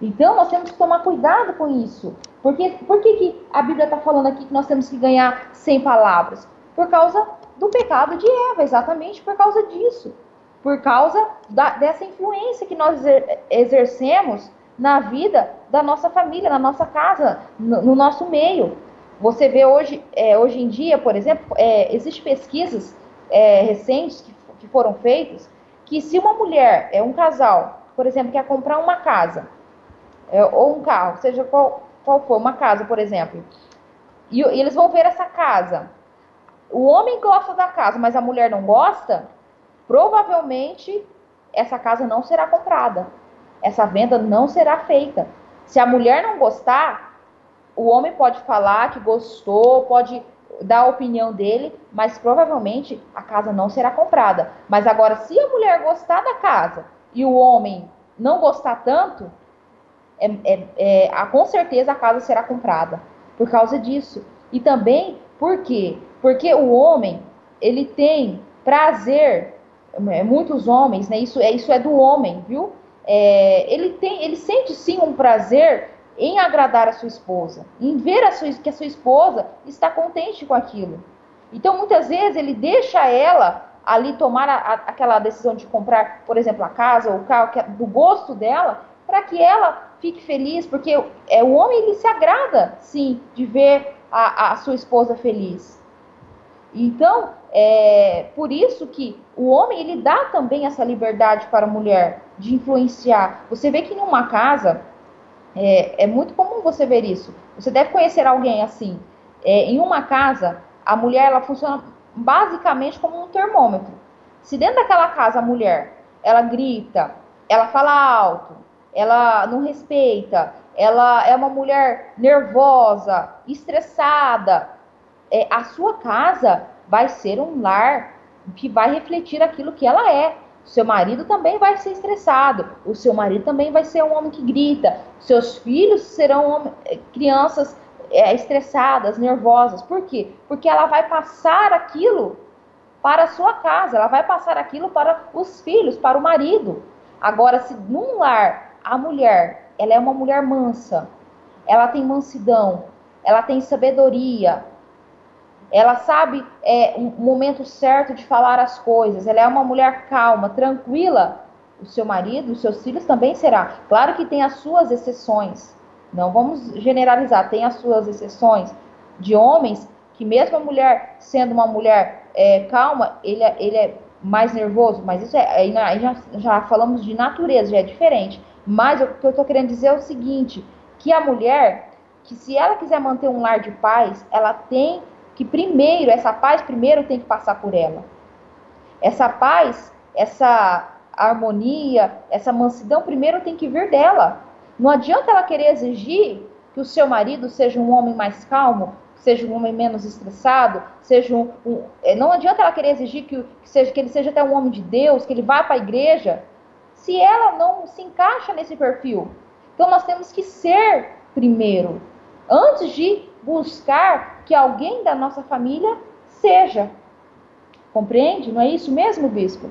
Então nós temos que tomar cuidado com isso. Porque, por que, que a Bíblia está falando aqui que nós temos que ganhar sem palavras? Por causa do pecado de Eva, exatamente por causa disso. Por causa da, dessa influência que nós exercemos na vida da nossa família, na nossa casa, no, no nosso meio. Você vê hoje, é, hoje em dia, por exemplo, é, existem pesquisas é, recentes que, que foram feitas que se uma mulher, é um casal, por exemplo, quer comprar uma casa é, ou um carro, seja qual, qual for, uma casa, por exemplo, e, e eles vão ver essa casa. O homem gosta da casa, mas a mulher não gosta, provavelmente essa casa não será comprada. Essa venda não será feita. Se a mulher não gostar, o homem pode falar que gostou, pode dar a opinião dele, mas provavelmente a casa não será comprada. Mas agora, se a mulher gostar da casa e o homem não gostar tanto, é, é, é, a, com certeza a casa será comprada por causa disso. E também por quê? Porque o homem ele tem prazer, é, muitos homens, né? Isso é isso é do homem, viu? É, ele tem, ele sente sim um prazer em agradar a sua esposa, em ver a sua, que a sua esposa está contente com aquilo. Então, muitas vezes, ele deixa ela ali tomar a, a, aquela decisão de comprar, por exemplo, a casa ou o carro que é do gosto dela, para que ela fique feliz, porque é, o homem ele se agrada, sim, de ver a, a sua esposa feliz. Então, é por isso que o homem ele dá também essa liberdade para a mulher de influenciar. Você vê que em uma casa é, é muito comum você ver isso. Você deve conhecer alguém assim. É, em uma casa, a mulher ela funciona basicamente como um termômetro. Se dentro daquela casa a mulher ela grita, ela fala alto, ela não respeita, ela é uma mulher nervosa, estressada, é, a sua casa vai ser um lar que vai refletir aquilo que ela é. Seu marido também vai ser estressado. O seu marido também vai ser um homem que grita. Seus filhos serão eh, crianças é, estressadas, nervosas. Por quê? Porque ela vai passar aquilo para a sua casa, ela vai passar aquilo para os filhos, para o marido. Agora, se num lar a mulher, ela é uma mulher mansa, ela tem mansidão, ela tem sabedoria, ela sabe é, um momento certo de falar as coisas. Ela é uma mulher calma, tranquila. O seu marido, os seus filhos também será. Claro que tem as suas exceções. Não vamos generalizar. Tem as suas exceções de homens que mesmo a mulher sendo uma mulher é, calma, ele, é, ele é mais nervoso. Mas isso é aí já, já falamos de natureza, já é diferente. Mas o que eu estou querendo dizer é o seguinte: que a mulher, que se ela quiser manter um lar de paz, ela tem que primeiro, essa paz primeiro tem que passar por ela. Essa paz, essa harmonia, essa mansidão primeiro tem que vir dela. Não adianta ela querer exigir que o seu marido seja um homem mais calmo, seja um homem menos estressado, seja um, um é, não adianta ela querer exigir que, que, seja, que ele seja até um homem de Deus, que ele vá para a igreja, se ela não se encaixa nesse perfil. Então nós temos que ser primeiro, antes de buscar que alguém da nossa família seja. Compreende? Não é isso mesmo, bispo?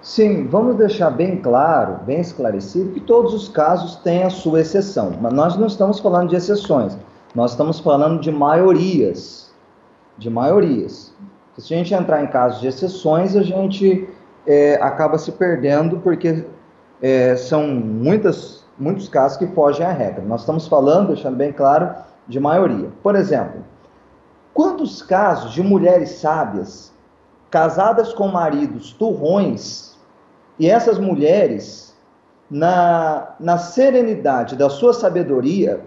Sim, vamos deixar bem claro, bem esclarecido, que todos os casos têm a sua exceção. Mas nós não estamos falando de exceções, nós estamos falando de maiorias. De maiorias. Se a gente entrar em casos de exceções, a gente é, acaba se perdendo, porque é, são muitas, muitos casos que fogem à regra. Nós estamos falando, deixando bem claro, de maioria. Por exemplo, quantos casos de mulheres sábias casadas com maridos turrões e essas mulheres, na, na serenidade da sua sabedoria,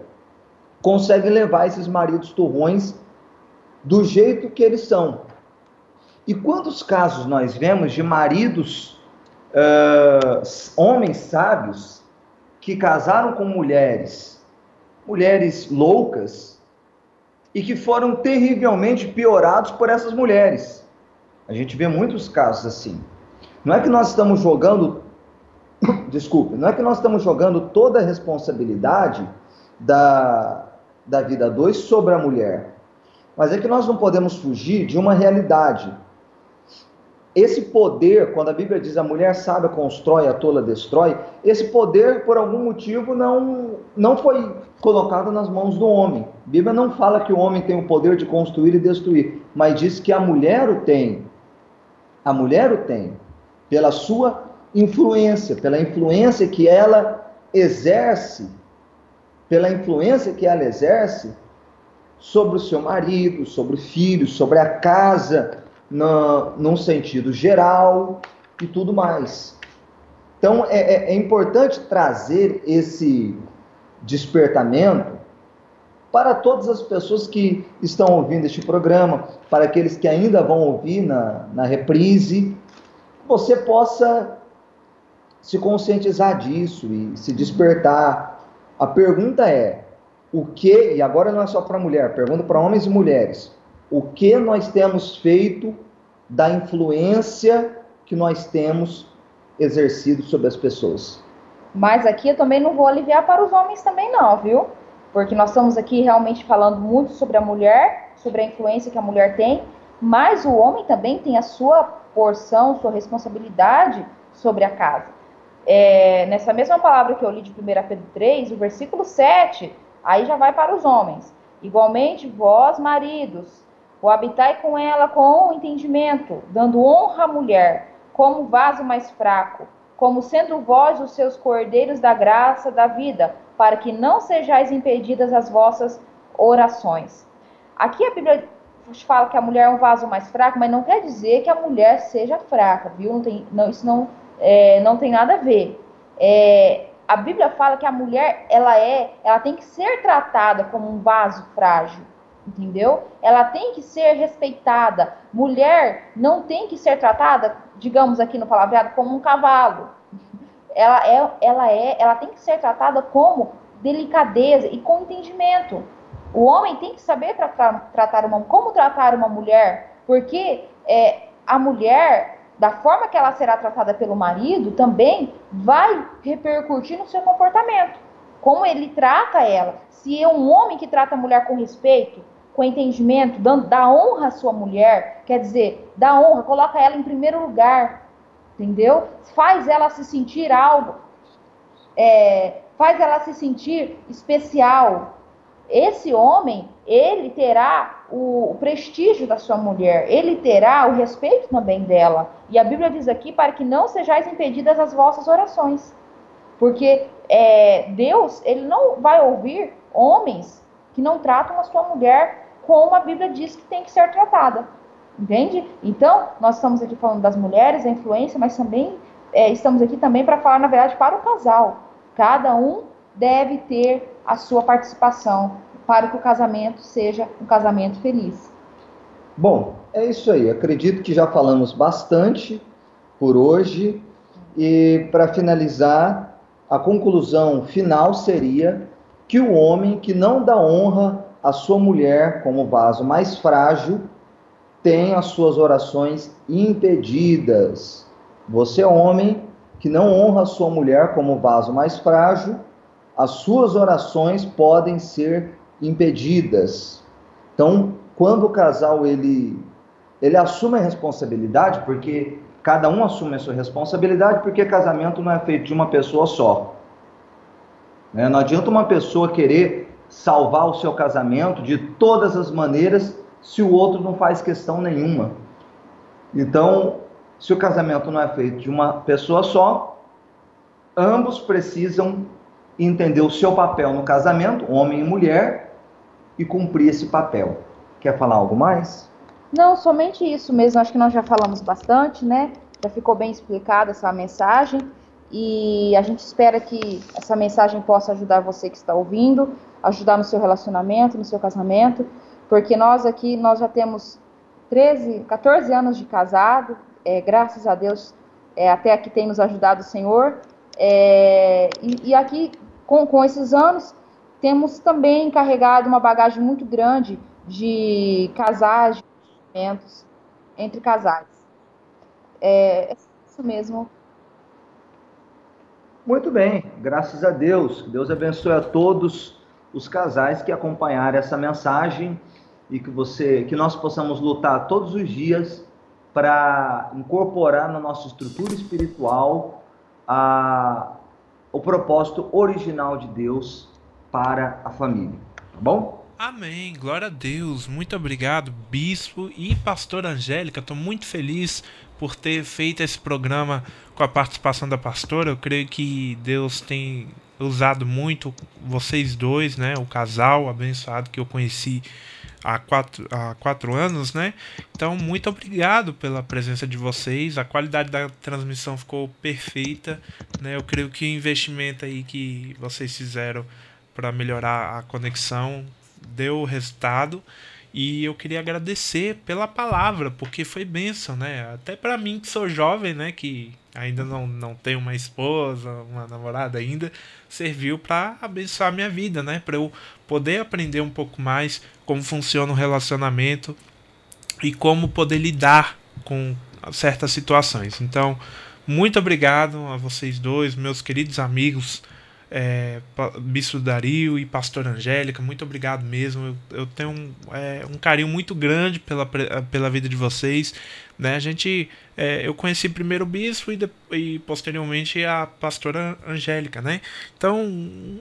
conseguem levar esses maridos turrões do jeito que eles são. E quantos casos nós vemos de maridos, uh, homens sábios, que casaram com mulheres, mulheres loucas, e que foram terrivelmente piorados por essas mulheres. A gente vê muitos casos assim. Não é que nós estamos jogando, desculpe, não é que nós estamos jogando toda a responsabilidade da, da vida dois sobre a mulher, mas é que nós não podemos fugir de uma realidade. Esse poder, quando a Bíblia diz a mulher sábia constrói, a tola destrói, esse poder, por algum motivo, não, não foi colocado nas mãos do homem. A Bíblia não fala que o homem tem o poder de construir e destruir, mas diz que a mulher o tem. A mulher o tem, pela sua influência, pela influência que ela exerce, pela influência que ela exerce sobre o seu marido, sobre o filho, sobre a casa, no, num sentido geral e tudo mais. Então é, é, é importante trazer esse despertamento para todas as pessoas que estão ouvindo este programa, para aqueles que ainda vão ouvir na, na reprise, você possa se conscientizar disso e se despertar. A pergunta é: o que, e agora não é só para mulher, pergunta para homens e mulheres, o que nós temos feito da influência que nós temos exercido sobre as pessoas. Mas aqui eu também não vou aliviar para os homens também não, viu? Porque nós estamos aqui realmente falando muito sobre a mulher, sobre a influência que a mulher tem, mas o homem também tem a sua porção, sua responsabilidade sobre a casa. É, nessa mesma palavra que eu li de 1 Pedro 3, o versículo 7, aí já vai para os homens. Igualmente, vós, maridos, o habitai com ela com entendimento, dando honra à mulher, como vaso mais fraco, como sendo vós os seus cordeiros da graça da vida, para que não sejais impedidas as vossas orações. Aqui a Bíblia fala que a mulher é um vaso mais fraco, mas não quer dizer que a mulher seja fraca, viu? Não tem, não, isso não, é, não tem nada a ver. É, a Bíblia fala que a mulher ela é, ela tem que ser tratada como um vaso frágil entendeu? Ela tem que ser respeitada. Mulher não tem que ser tratada, digamos aqui no palavreado, como um cavalo. Ela é, ela é, ela tem que ser tratada como delicadeza e com entendimento. O homem tem que saber tratar, tratar uma, como tratar uma mulher, porque é, a mulher, da forma que ela será tratada pelo marido, também vai repercutir no seu comportamento como ele trata ela. Se é um homem que trata a mulher com respeito, com entendimento, dando, dá honra à sua mulher, quer dizer, dá honra, coloca ela em primeiro lugar, entendeu? Faz ela se sentir algo, é, faz ela se sentir especial. Esse homem, ele terá o, o prestígio da sua mulher, ele terá o respeito também dela. E a Bíblia diz aqui para que não sejais impedidas as vossas orações. Porque é, Deus, ele não vai ouvir homens que não tratam a sua mulher como a Bíblia diz que tem que ser tratada. Entende? Então, nós estamos aqui falando das mulheres, a influência, mas também é, estamos aqui também para falar, na verdade, para o casal. Cada um deve ter a sua participação para que o casamento seja um casamento feliz. Bom, é isso aí. Acredito que já falamos bastante por hoje. E para finalizar, a conclusão final seria que o homem que não dá honra à sua mulher como vaso mais frágil tem as suas orações impedidas. Você, homem, que não honra a sua mulher como vaso mais frágil, as suas orações podem ser impedidas. Então, quando o casal ele ele assume a responsabilidade, porque Cada um assume a sua responsabilidade, porque casamento não é feito de uma pessoa só. Né? Não adianta uma pessoa querer salvar o seu casamento de todas as maneiras se o outro não faz questão nenhuma. Então, se o casamento não é feito de uma pessoa só, ambos precisam entender o seu papel no casamento, homem e mulher, e cumprir esse papel. Quer falar algo mais? Não, somente isso mesmo. Acho que nós já falamos bastante, né? Já ficou bem explicada essa mensagem. E a gente espera que essa mensagem possa ajudar você que está ouvindo, ajudar no seu relacionamento, no seu casamento, porque nós aqui nós já temos 13, 14 anos de casado, é, graças a Deus, é, até aqui tem nos ajudado o Senhor. É, e, e, aqui, com, com esses anos, temos também carregado uma bagagem muito grande de casais, relacionamentos entre casais. É, é isso mesmo. Muito bem, graças a Deus. Deus abençoe a todos os casais que acompanharam essa mensagem e que você, que nós possamos lutar todos os dias para incorporar na nossa estrutura espiritual a, o propósito original de Deus para a família. Tá bom? Amém. Glória a Deus. Muito obrigado, bispo e pastora Angélica. Estou muito feliz por ter feito esse programa com a participação da pastora. Eu creio que Deus tem usado muito vocês dois, né? O casal abençoado que eu conheci há quatro, há quatro anos, né? Então, muito obrigado pela presença de vocês. A qualidade da transmissão ficou perfeita, né? Eu creio que o investimento aí que vocês fizeram para melhorar a conexão deu resultado. E eu queria agradecer pela palavra, porque foi bênção, né? Até para mim que sou jovem, né, que ainda não, não tenho uma esposa, uma namorada ainda, serviu para abençoar minha vida, né? Para eu poder aprender um pouco mais como funciona o relacionamento e como poder lidar com certas situações. Então, muito obrigado a vocês dois, meus queridos amigos é, Bispo Dario e Pastor Angélica, muito obrigado mesmo. Eu, eu tenho um, é, um, carinho muito grande pela, pela vida de vocês. Né? A gente, é, eu conheci primeiro o Bispo e, e posteriormente a Pastora Angélica. Né? Então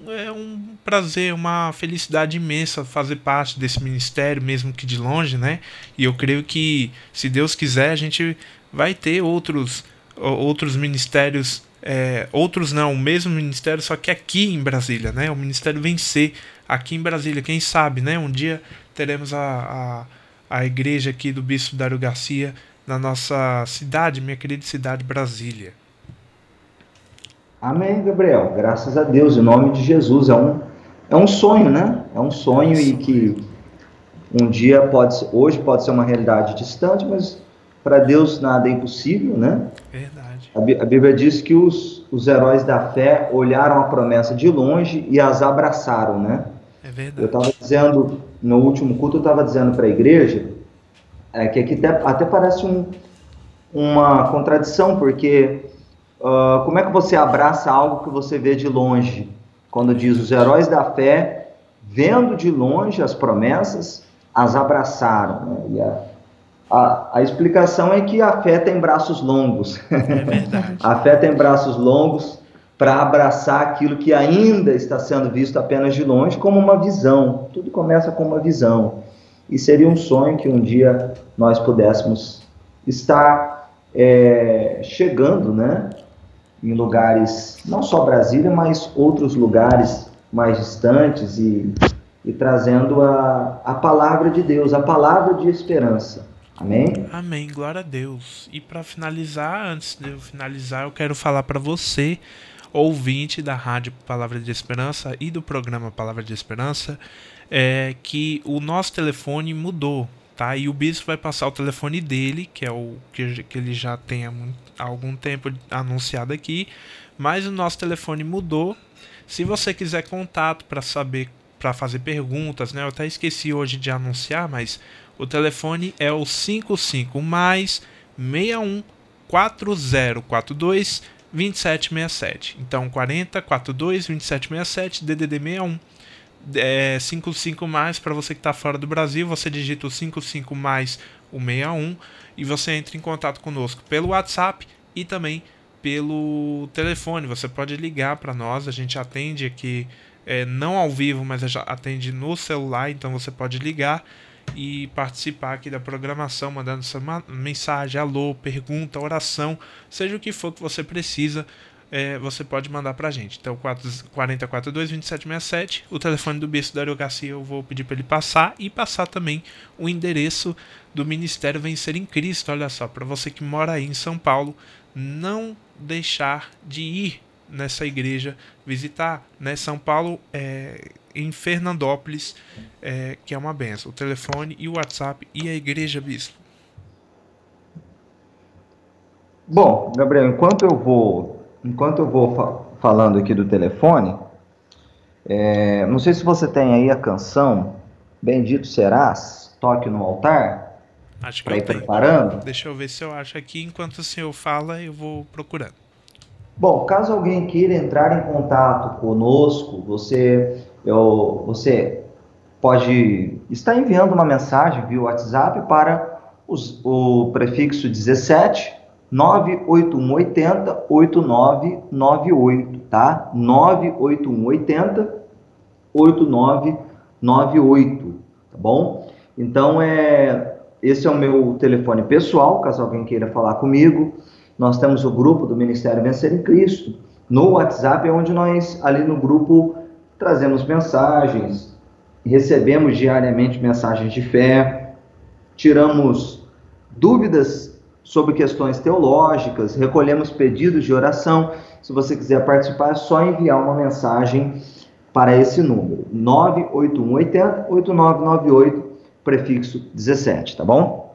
é um prazer, uma felicidade imensa fazer parte desse ministério, mesmo que de longe. Né? E eu creio que, se Deus quiser, a gente vai ter outros, outros ministérios é, outros não, o mesmo ministério, só que aqui em Brasília, né? O Ministério Vencer aqui em Brasília. Quem sabe, né? Um dia teremos a, a, a igreja aqui do Bispo Dário Garcia na nossa cidade, minha querida cidade Brasília. Amém, Gabriel. Graças a Deus, em nome de Jesus. É um, é um sonho, né? É um sonho e que um dia pode ser, hoje pode ser uma realidade distante, mas para Deus nada é impossível, né? Verdade. A Bíblia diz que os, os heróis da fé olharam a promessa de longe e as abraçaram, né? É verdade. Eu estava dizendo, no último culto, eu estava dizendo para a igreja é, que aqui até, até parece um, uma contradição, porque uh, como é que você abraça algo que você vê de longe? Quando diz os heróis da fé, vendo de longe as promessas, as abraçaram. Né? E a, a, a explicação é que a fé tem braços longos. É verdade. a fé tem braços longos para abraçar aquilo que ainda está sendo visto apenas de longe como uma visão. Tudo começa com uma visão. E seria um sonho que um dia nós pudéssemos estar é, chegando, né? Em lugares, não só Brasília, mas outros lugares mais distantes e, e trazendo a, a palavra de Deus, a palavra de esperança. Amém? Amém, glória a Deus. E para finalizar, antes de eu finalizar, eu quero falar para você, ouvinte da Rádio Palavra de Esperança e do programa Palavra de Esperança, é que o nosso telefone mudou, tá? E o bispo vai passar o telefone dele, que é o que, que ele já tem há, muito, há algum tempo anunciado aqui, mas o nosso telefone mudou. Se você quiser contato para saber, para fazer perguntas, né? Eu até esqueci hoje de anunciar, mas o telefone é o 55 mais 61 4042 2767. Então 40 42 2767 DDD 61 é, 55 mais para você que está fora do Brasil, você digita o 55 mais o 61 e você entra em contato conosco pelo WhatsApp e também pelo telefone. Você pode ligar para nós, a gente atende aqui é, não ao vivo, mas atende no celular, então você pode ligar e participar aqui da programação, mandando sua mensagem, alô, pergunta, oração, seja o que for que você precisa, é, você pode mandar pra gente. Então, 4042-2767, o telefone do Bispo Dario Garcia eu vou pedir para ele passar e passar também o endereço do Ministério Vencer em Cristo. Olha só, para você que mora aí em São Paulo, não deixar de ir nessa igreja visitar. Né? São Paulo, é, em Fernandópolis, é, que é uma benção. O telefone e o WhatsApp e a igreja, bispo. Bom, Gabriel, enquanto eu vou, enquanto eu vou fa falando aqui do telefone, é, não sei se você tem aí a canção Bendito Serás, Toque no Altar. Acho que eu ir tenho. preparando. Deixa eu ver se eu acho aqui. Enquanto o senhor fala, eu vou procurando. Bom, caso alguém queira entrar em contato conosco, você, eu, você pode estar enviando uma mensagem via WhatsApp para os, o prefixo 17 98180 8998, tá? 98180 8998, tá bom? Então é esse é o meu telefone pessoal, caso alguém queira falar comigo. Nós temos o grupo do Ministério Vencer em Cristo. No WhatsApp é onde nós ali no grupo trazemos mensagens, recebemos diariamente mensagens de fé, tiramos dúvidas sobre questões teológicas, recolhemos pedidos de oração. Se você quiser participar, é só enviar uma mensagem para esse número: 98180 8998, prefixo 17, tá bom?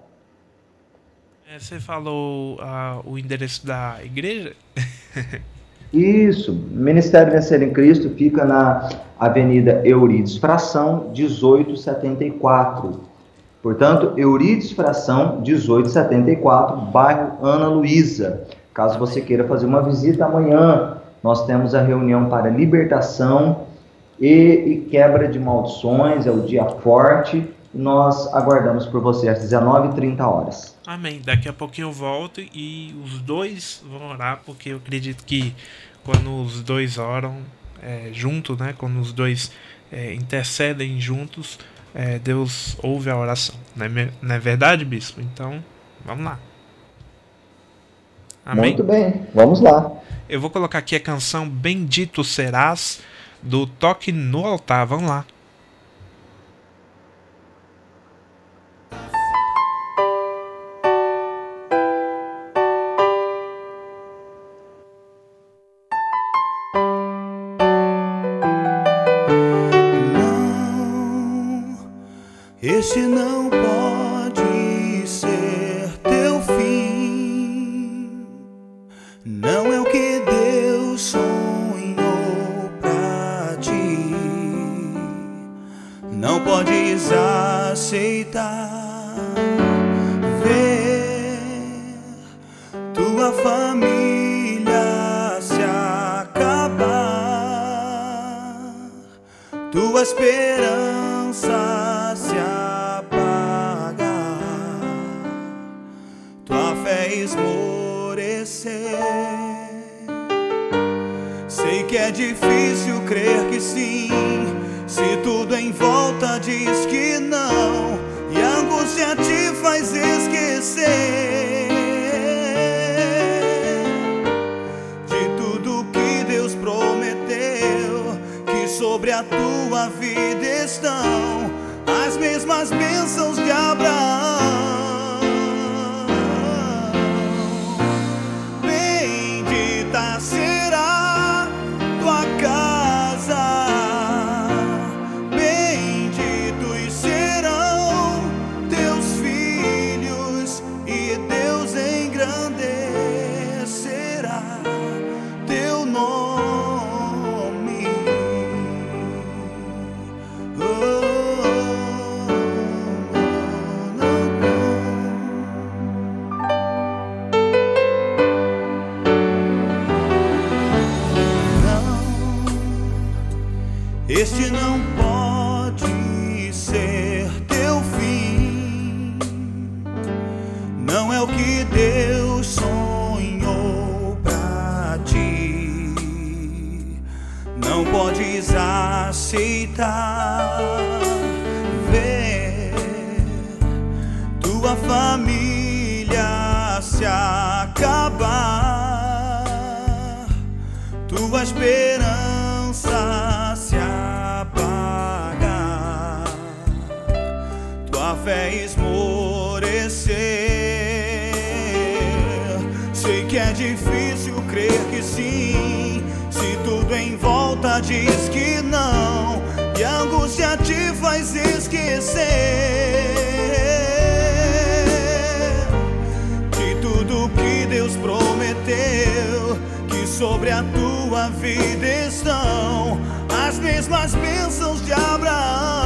É, você falou uh, o endereço da igreja? Isso, Ministério Vencer em Cristo fica na Avenida Eurides Fração, 1874. Portanto, Eurides Fração, 1874, bairro Ana Luísa. Caso você queira fazer uma visita amanhã, nós temos a reunião para libertação e, e quebra de maldições, é o dia forte. Nós aguardamos por você às 19h30 horas. Amém. Daqui a pouquinho eu volto e os dois vão orar, porque eu acredito que quando os dois oram é, junto, né? Quando os dois é, intercedem juntos, é, Deus ouve a oração. Não é, não é verdade, bispo? Então, vamos lá. Amém? Muito bem, vamos lá. Eu vou colocar aqui a canção Bendito Serás, do Toque no Altar. Vamos lá. Este não pode ser teu fim. Não é o que Deus sonhou pra ti. Não podes aceitar ver tua família se acabar. Tua esperança fé esmorecer. Sei que é difícil crer que sim, se tudo em volta diz que não, e a angústia te faz esquecer de tudo que Deus prometeu, que sobre a tua vida estão as mesmas bênçãos de Abraão.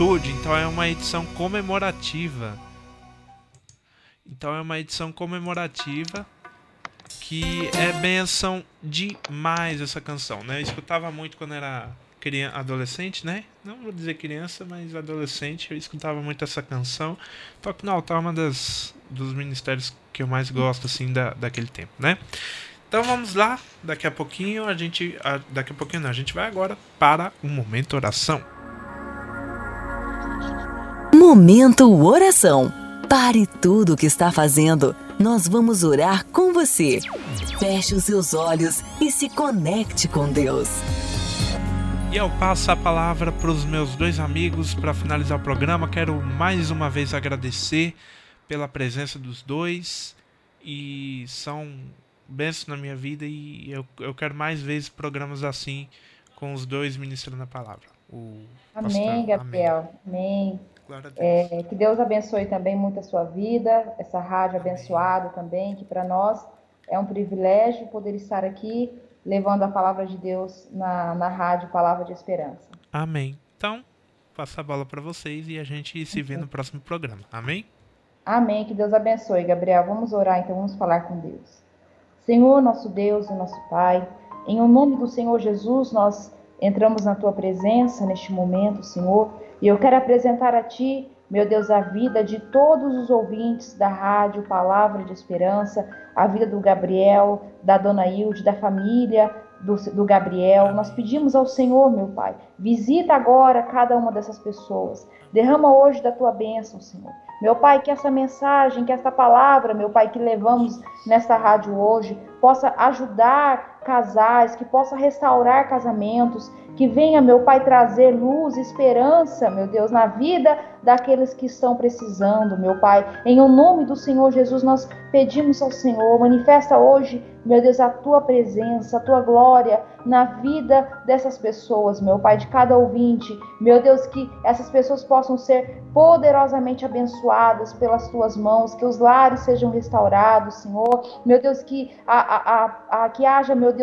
Então é uma edição comemorativa. Então é uma edição comemorativa que é benção demais essa canção, né? Eu escutava muito quando era criança, adolescente, né? Não vou dizer criança, mas adolescente, eu escutava muito essa canção. Toque no altar é uma das dos ministérios que eu mais gosto assim da, daquele tempo, né? Então vamos lá, daqui a pouquinho a gente. A, daqui a pouquinho não, a gente vai agora para o momento oração. Momento oração. Pare tudo o que está fazendo. Nós vamos orar com você. Feche os seus olhos e se conecte com Deus. E eu passo a palavra para os meus dois amigos para finalizar o programa. Quero mais uma vez agradecer pela presença dos dois. E são benção na minha vida e eu, eu quero mais vezes programas assim com os dois ministrando a palavra. O Amém, pastor, Gabriel. Amém. Deus. É, que Deus abençoe também muito a sua vida, essa rádio Amém. abençoada também, que para nós é um privilégio poder estar aqui levando a palavra de Deus na, na rádio Palavra de Esperança. Amém. Então, passo a bola para vocês e a gente se vê no próximo programa. Amém? Amém. Que Deus abençoe, Gabriel. Vamos orar então, vamos falar com Deus. Senhor, nosso Deus e nosso Pai, em o nome do Senhor Jesus, nós entramos na tua presença neste momento, Senhor, e eu quero apresentar a ti, meu Deus, a vida de todos os ouvintes da rádio Palavra de Esperança, a vida do Gabriel, da dona Hilde, da família do, do Gabriel. Nós pedimos ao Senhor, meu Pai, visita agora cada uma dessas pessoas. Derrama hoje da tua bênção, Senhor. Meu Pai, que essa mensagem, que essa palavra, meu Pai, que levamos nesta rádio hoje, possa ajudar casais, que possa restaurar casamentos, que venha, meu Pai, trazer luz, esperança, meu Deus, na vida daqueles que estão precisando, meu Pai. Em o nome do Senhor Jesus, nós pedimos ao Senhor, manifesta hoje, meu Deus, a tua presença, a tua glória na vida dessas pessoas, meu Pai, de cada ouvinte. Meu Deus, que essas pessoas possam ser poderosamente abençoadas pelas tuas mãos, que os lares sejam restaurados, Senhor. Meu Deus, que, a, a, a, que haja, meu Deus,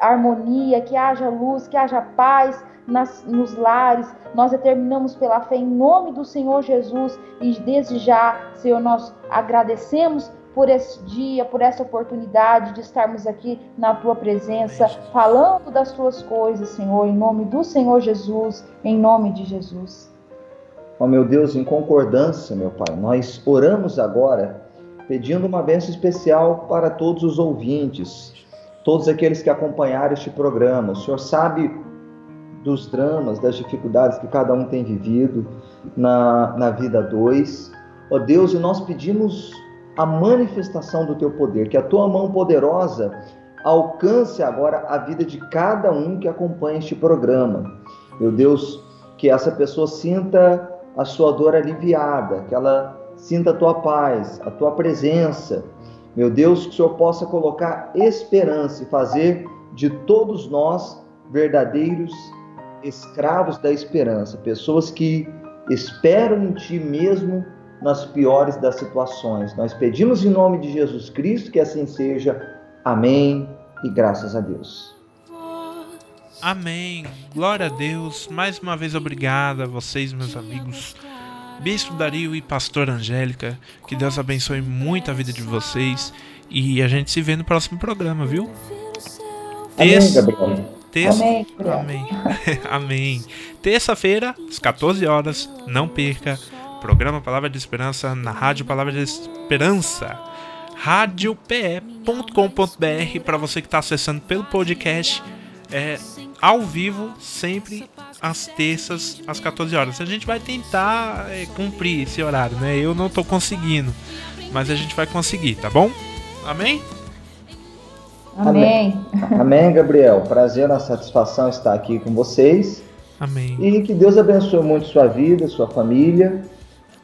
harmonia, que haja luz, que haja paz nas, nos lares. Nós determinamos pela fé em nome do Senhor Jesus e desde já, Senhor, nós agradecemos por esse dia, por essa oportunidade de estarmos aqui na tua presença, falando das tuas coisas, Senhor, em nome do Senhor Jesus, em nome de Jesus. Ó oh, meu Deus, em concordância, meu Pai, nós oramos agora pedindo uma bênção especial para todos os ouvintes todos aqueles que acompanharam este programa. O Senhor sabe dos dramas, das dificuldades que cada um tem vivido na, na vida dois. Ó Deus, e nós pedimos a manifestação do teu poder, que a tua mão poderosa alcance agora a vida de cada um que acompanha este programa. Meu Deus, que essa pessoa sinta a sua dor aliviada, que ela sinta a tua paz, a tua presença. Meu Deus, que o Senhor possa colocar esperança e fazer de todos nós verdadeiros escravos da esperança, pessoas que esperam em Ti mesmo nas piores das situações. Nós pedimos em nome de Jesus Cristo que assim seja. Amém e graças a Deus. Amém. Glória a Deus. Mais uma vez obrigado a vocês, meus amigos. Bispo Dario e Pastor Angélica. Que Deus abençoe muito a vida de vocês. E a gente se vê no próximo programa, viu? Amém, Gabriel. Terça... Amém. Amém. Amém. Terça-feira, às 14 horas, não perca. Programa Palavra de Esperança na Rádio Palavra de Esperança. radiope.com.br para você que está acessando pelo podcast. É, ao vivo, sempre às terças, às 14 horas. A gente vai tentar é, cumprir esse horário, né? Eu não estou conseguindo, mas a gente vai conseguir, tá bom? Amém? Amém. Amém, Gabriel. Prazer, uma satisfação estar aqui com vocês. Amém. E que Deus abençoe muito sua vida, sua família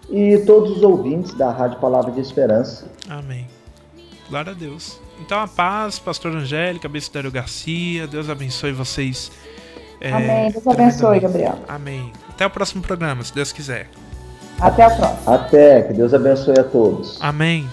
e todos os ouvintes da Rádio Palavra de Esperança. Amém. Glória a Deus. Então a paz, pastor Angélica, Bispo Dário Garcia, Deus abençoe vocês. É, Amém. Deus abençoe, Gabriel. Amém. Até o próximo programa, se Deus quiser. Até o próximo. Até, que Deus abençoe a todos. Amém.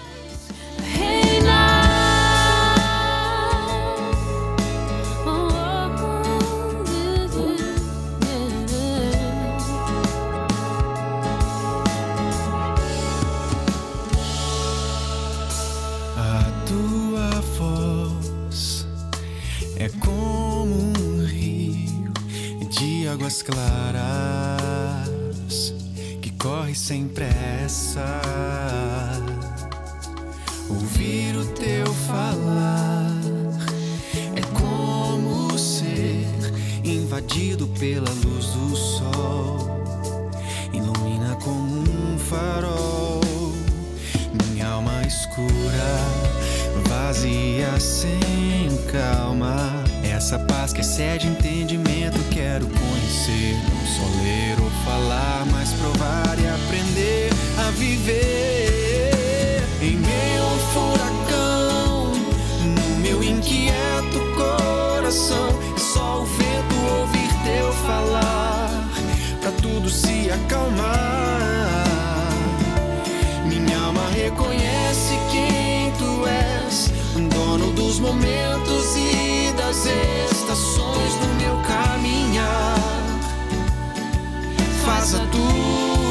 Excede entendimento quero conhecer. Não só ler ou falar, mas provar e aprender a viver. Em meio ao furacão, no meu inquieto coração, é só o vento ouvir teu falar, pra tudo se acalmar. Minha alma reconhece quem tu és, dono dos momentos e das estações do meu caminhar. Faz a tua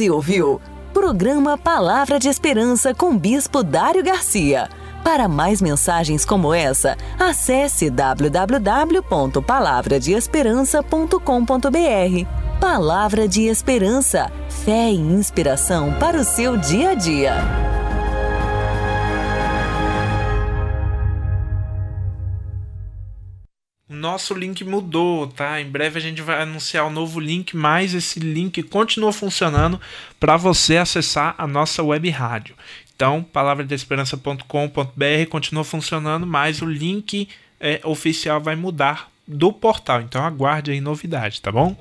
Você ouviu? Programa Palavra de Esperança com Bispo Dário Garcia. Para mais mensagens como essa, acesse www.palavradeesperança.com.br. Palavra de Esperança, fé e inspiração para o seu dia a dia. Nosso link mudou, tá? Em breve a gente vai anunciar um novo link, mas esse link continua funcionando para você acessar a nossa web rádio. Então, palavradesperança.com.br continua funcionando, mas o link é, oficial vai mudar do portal. Então aguarde aí novidade, tá bom?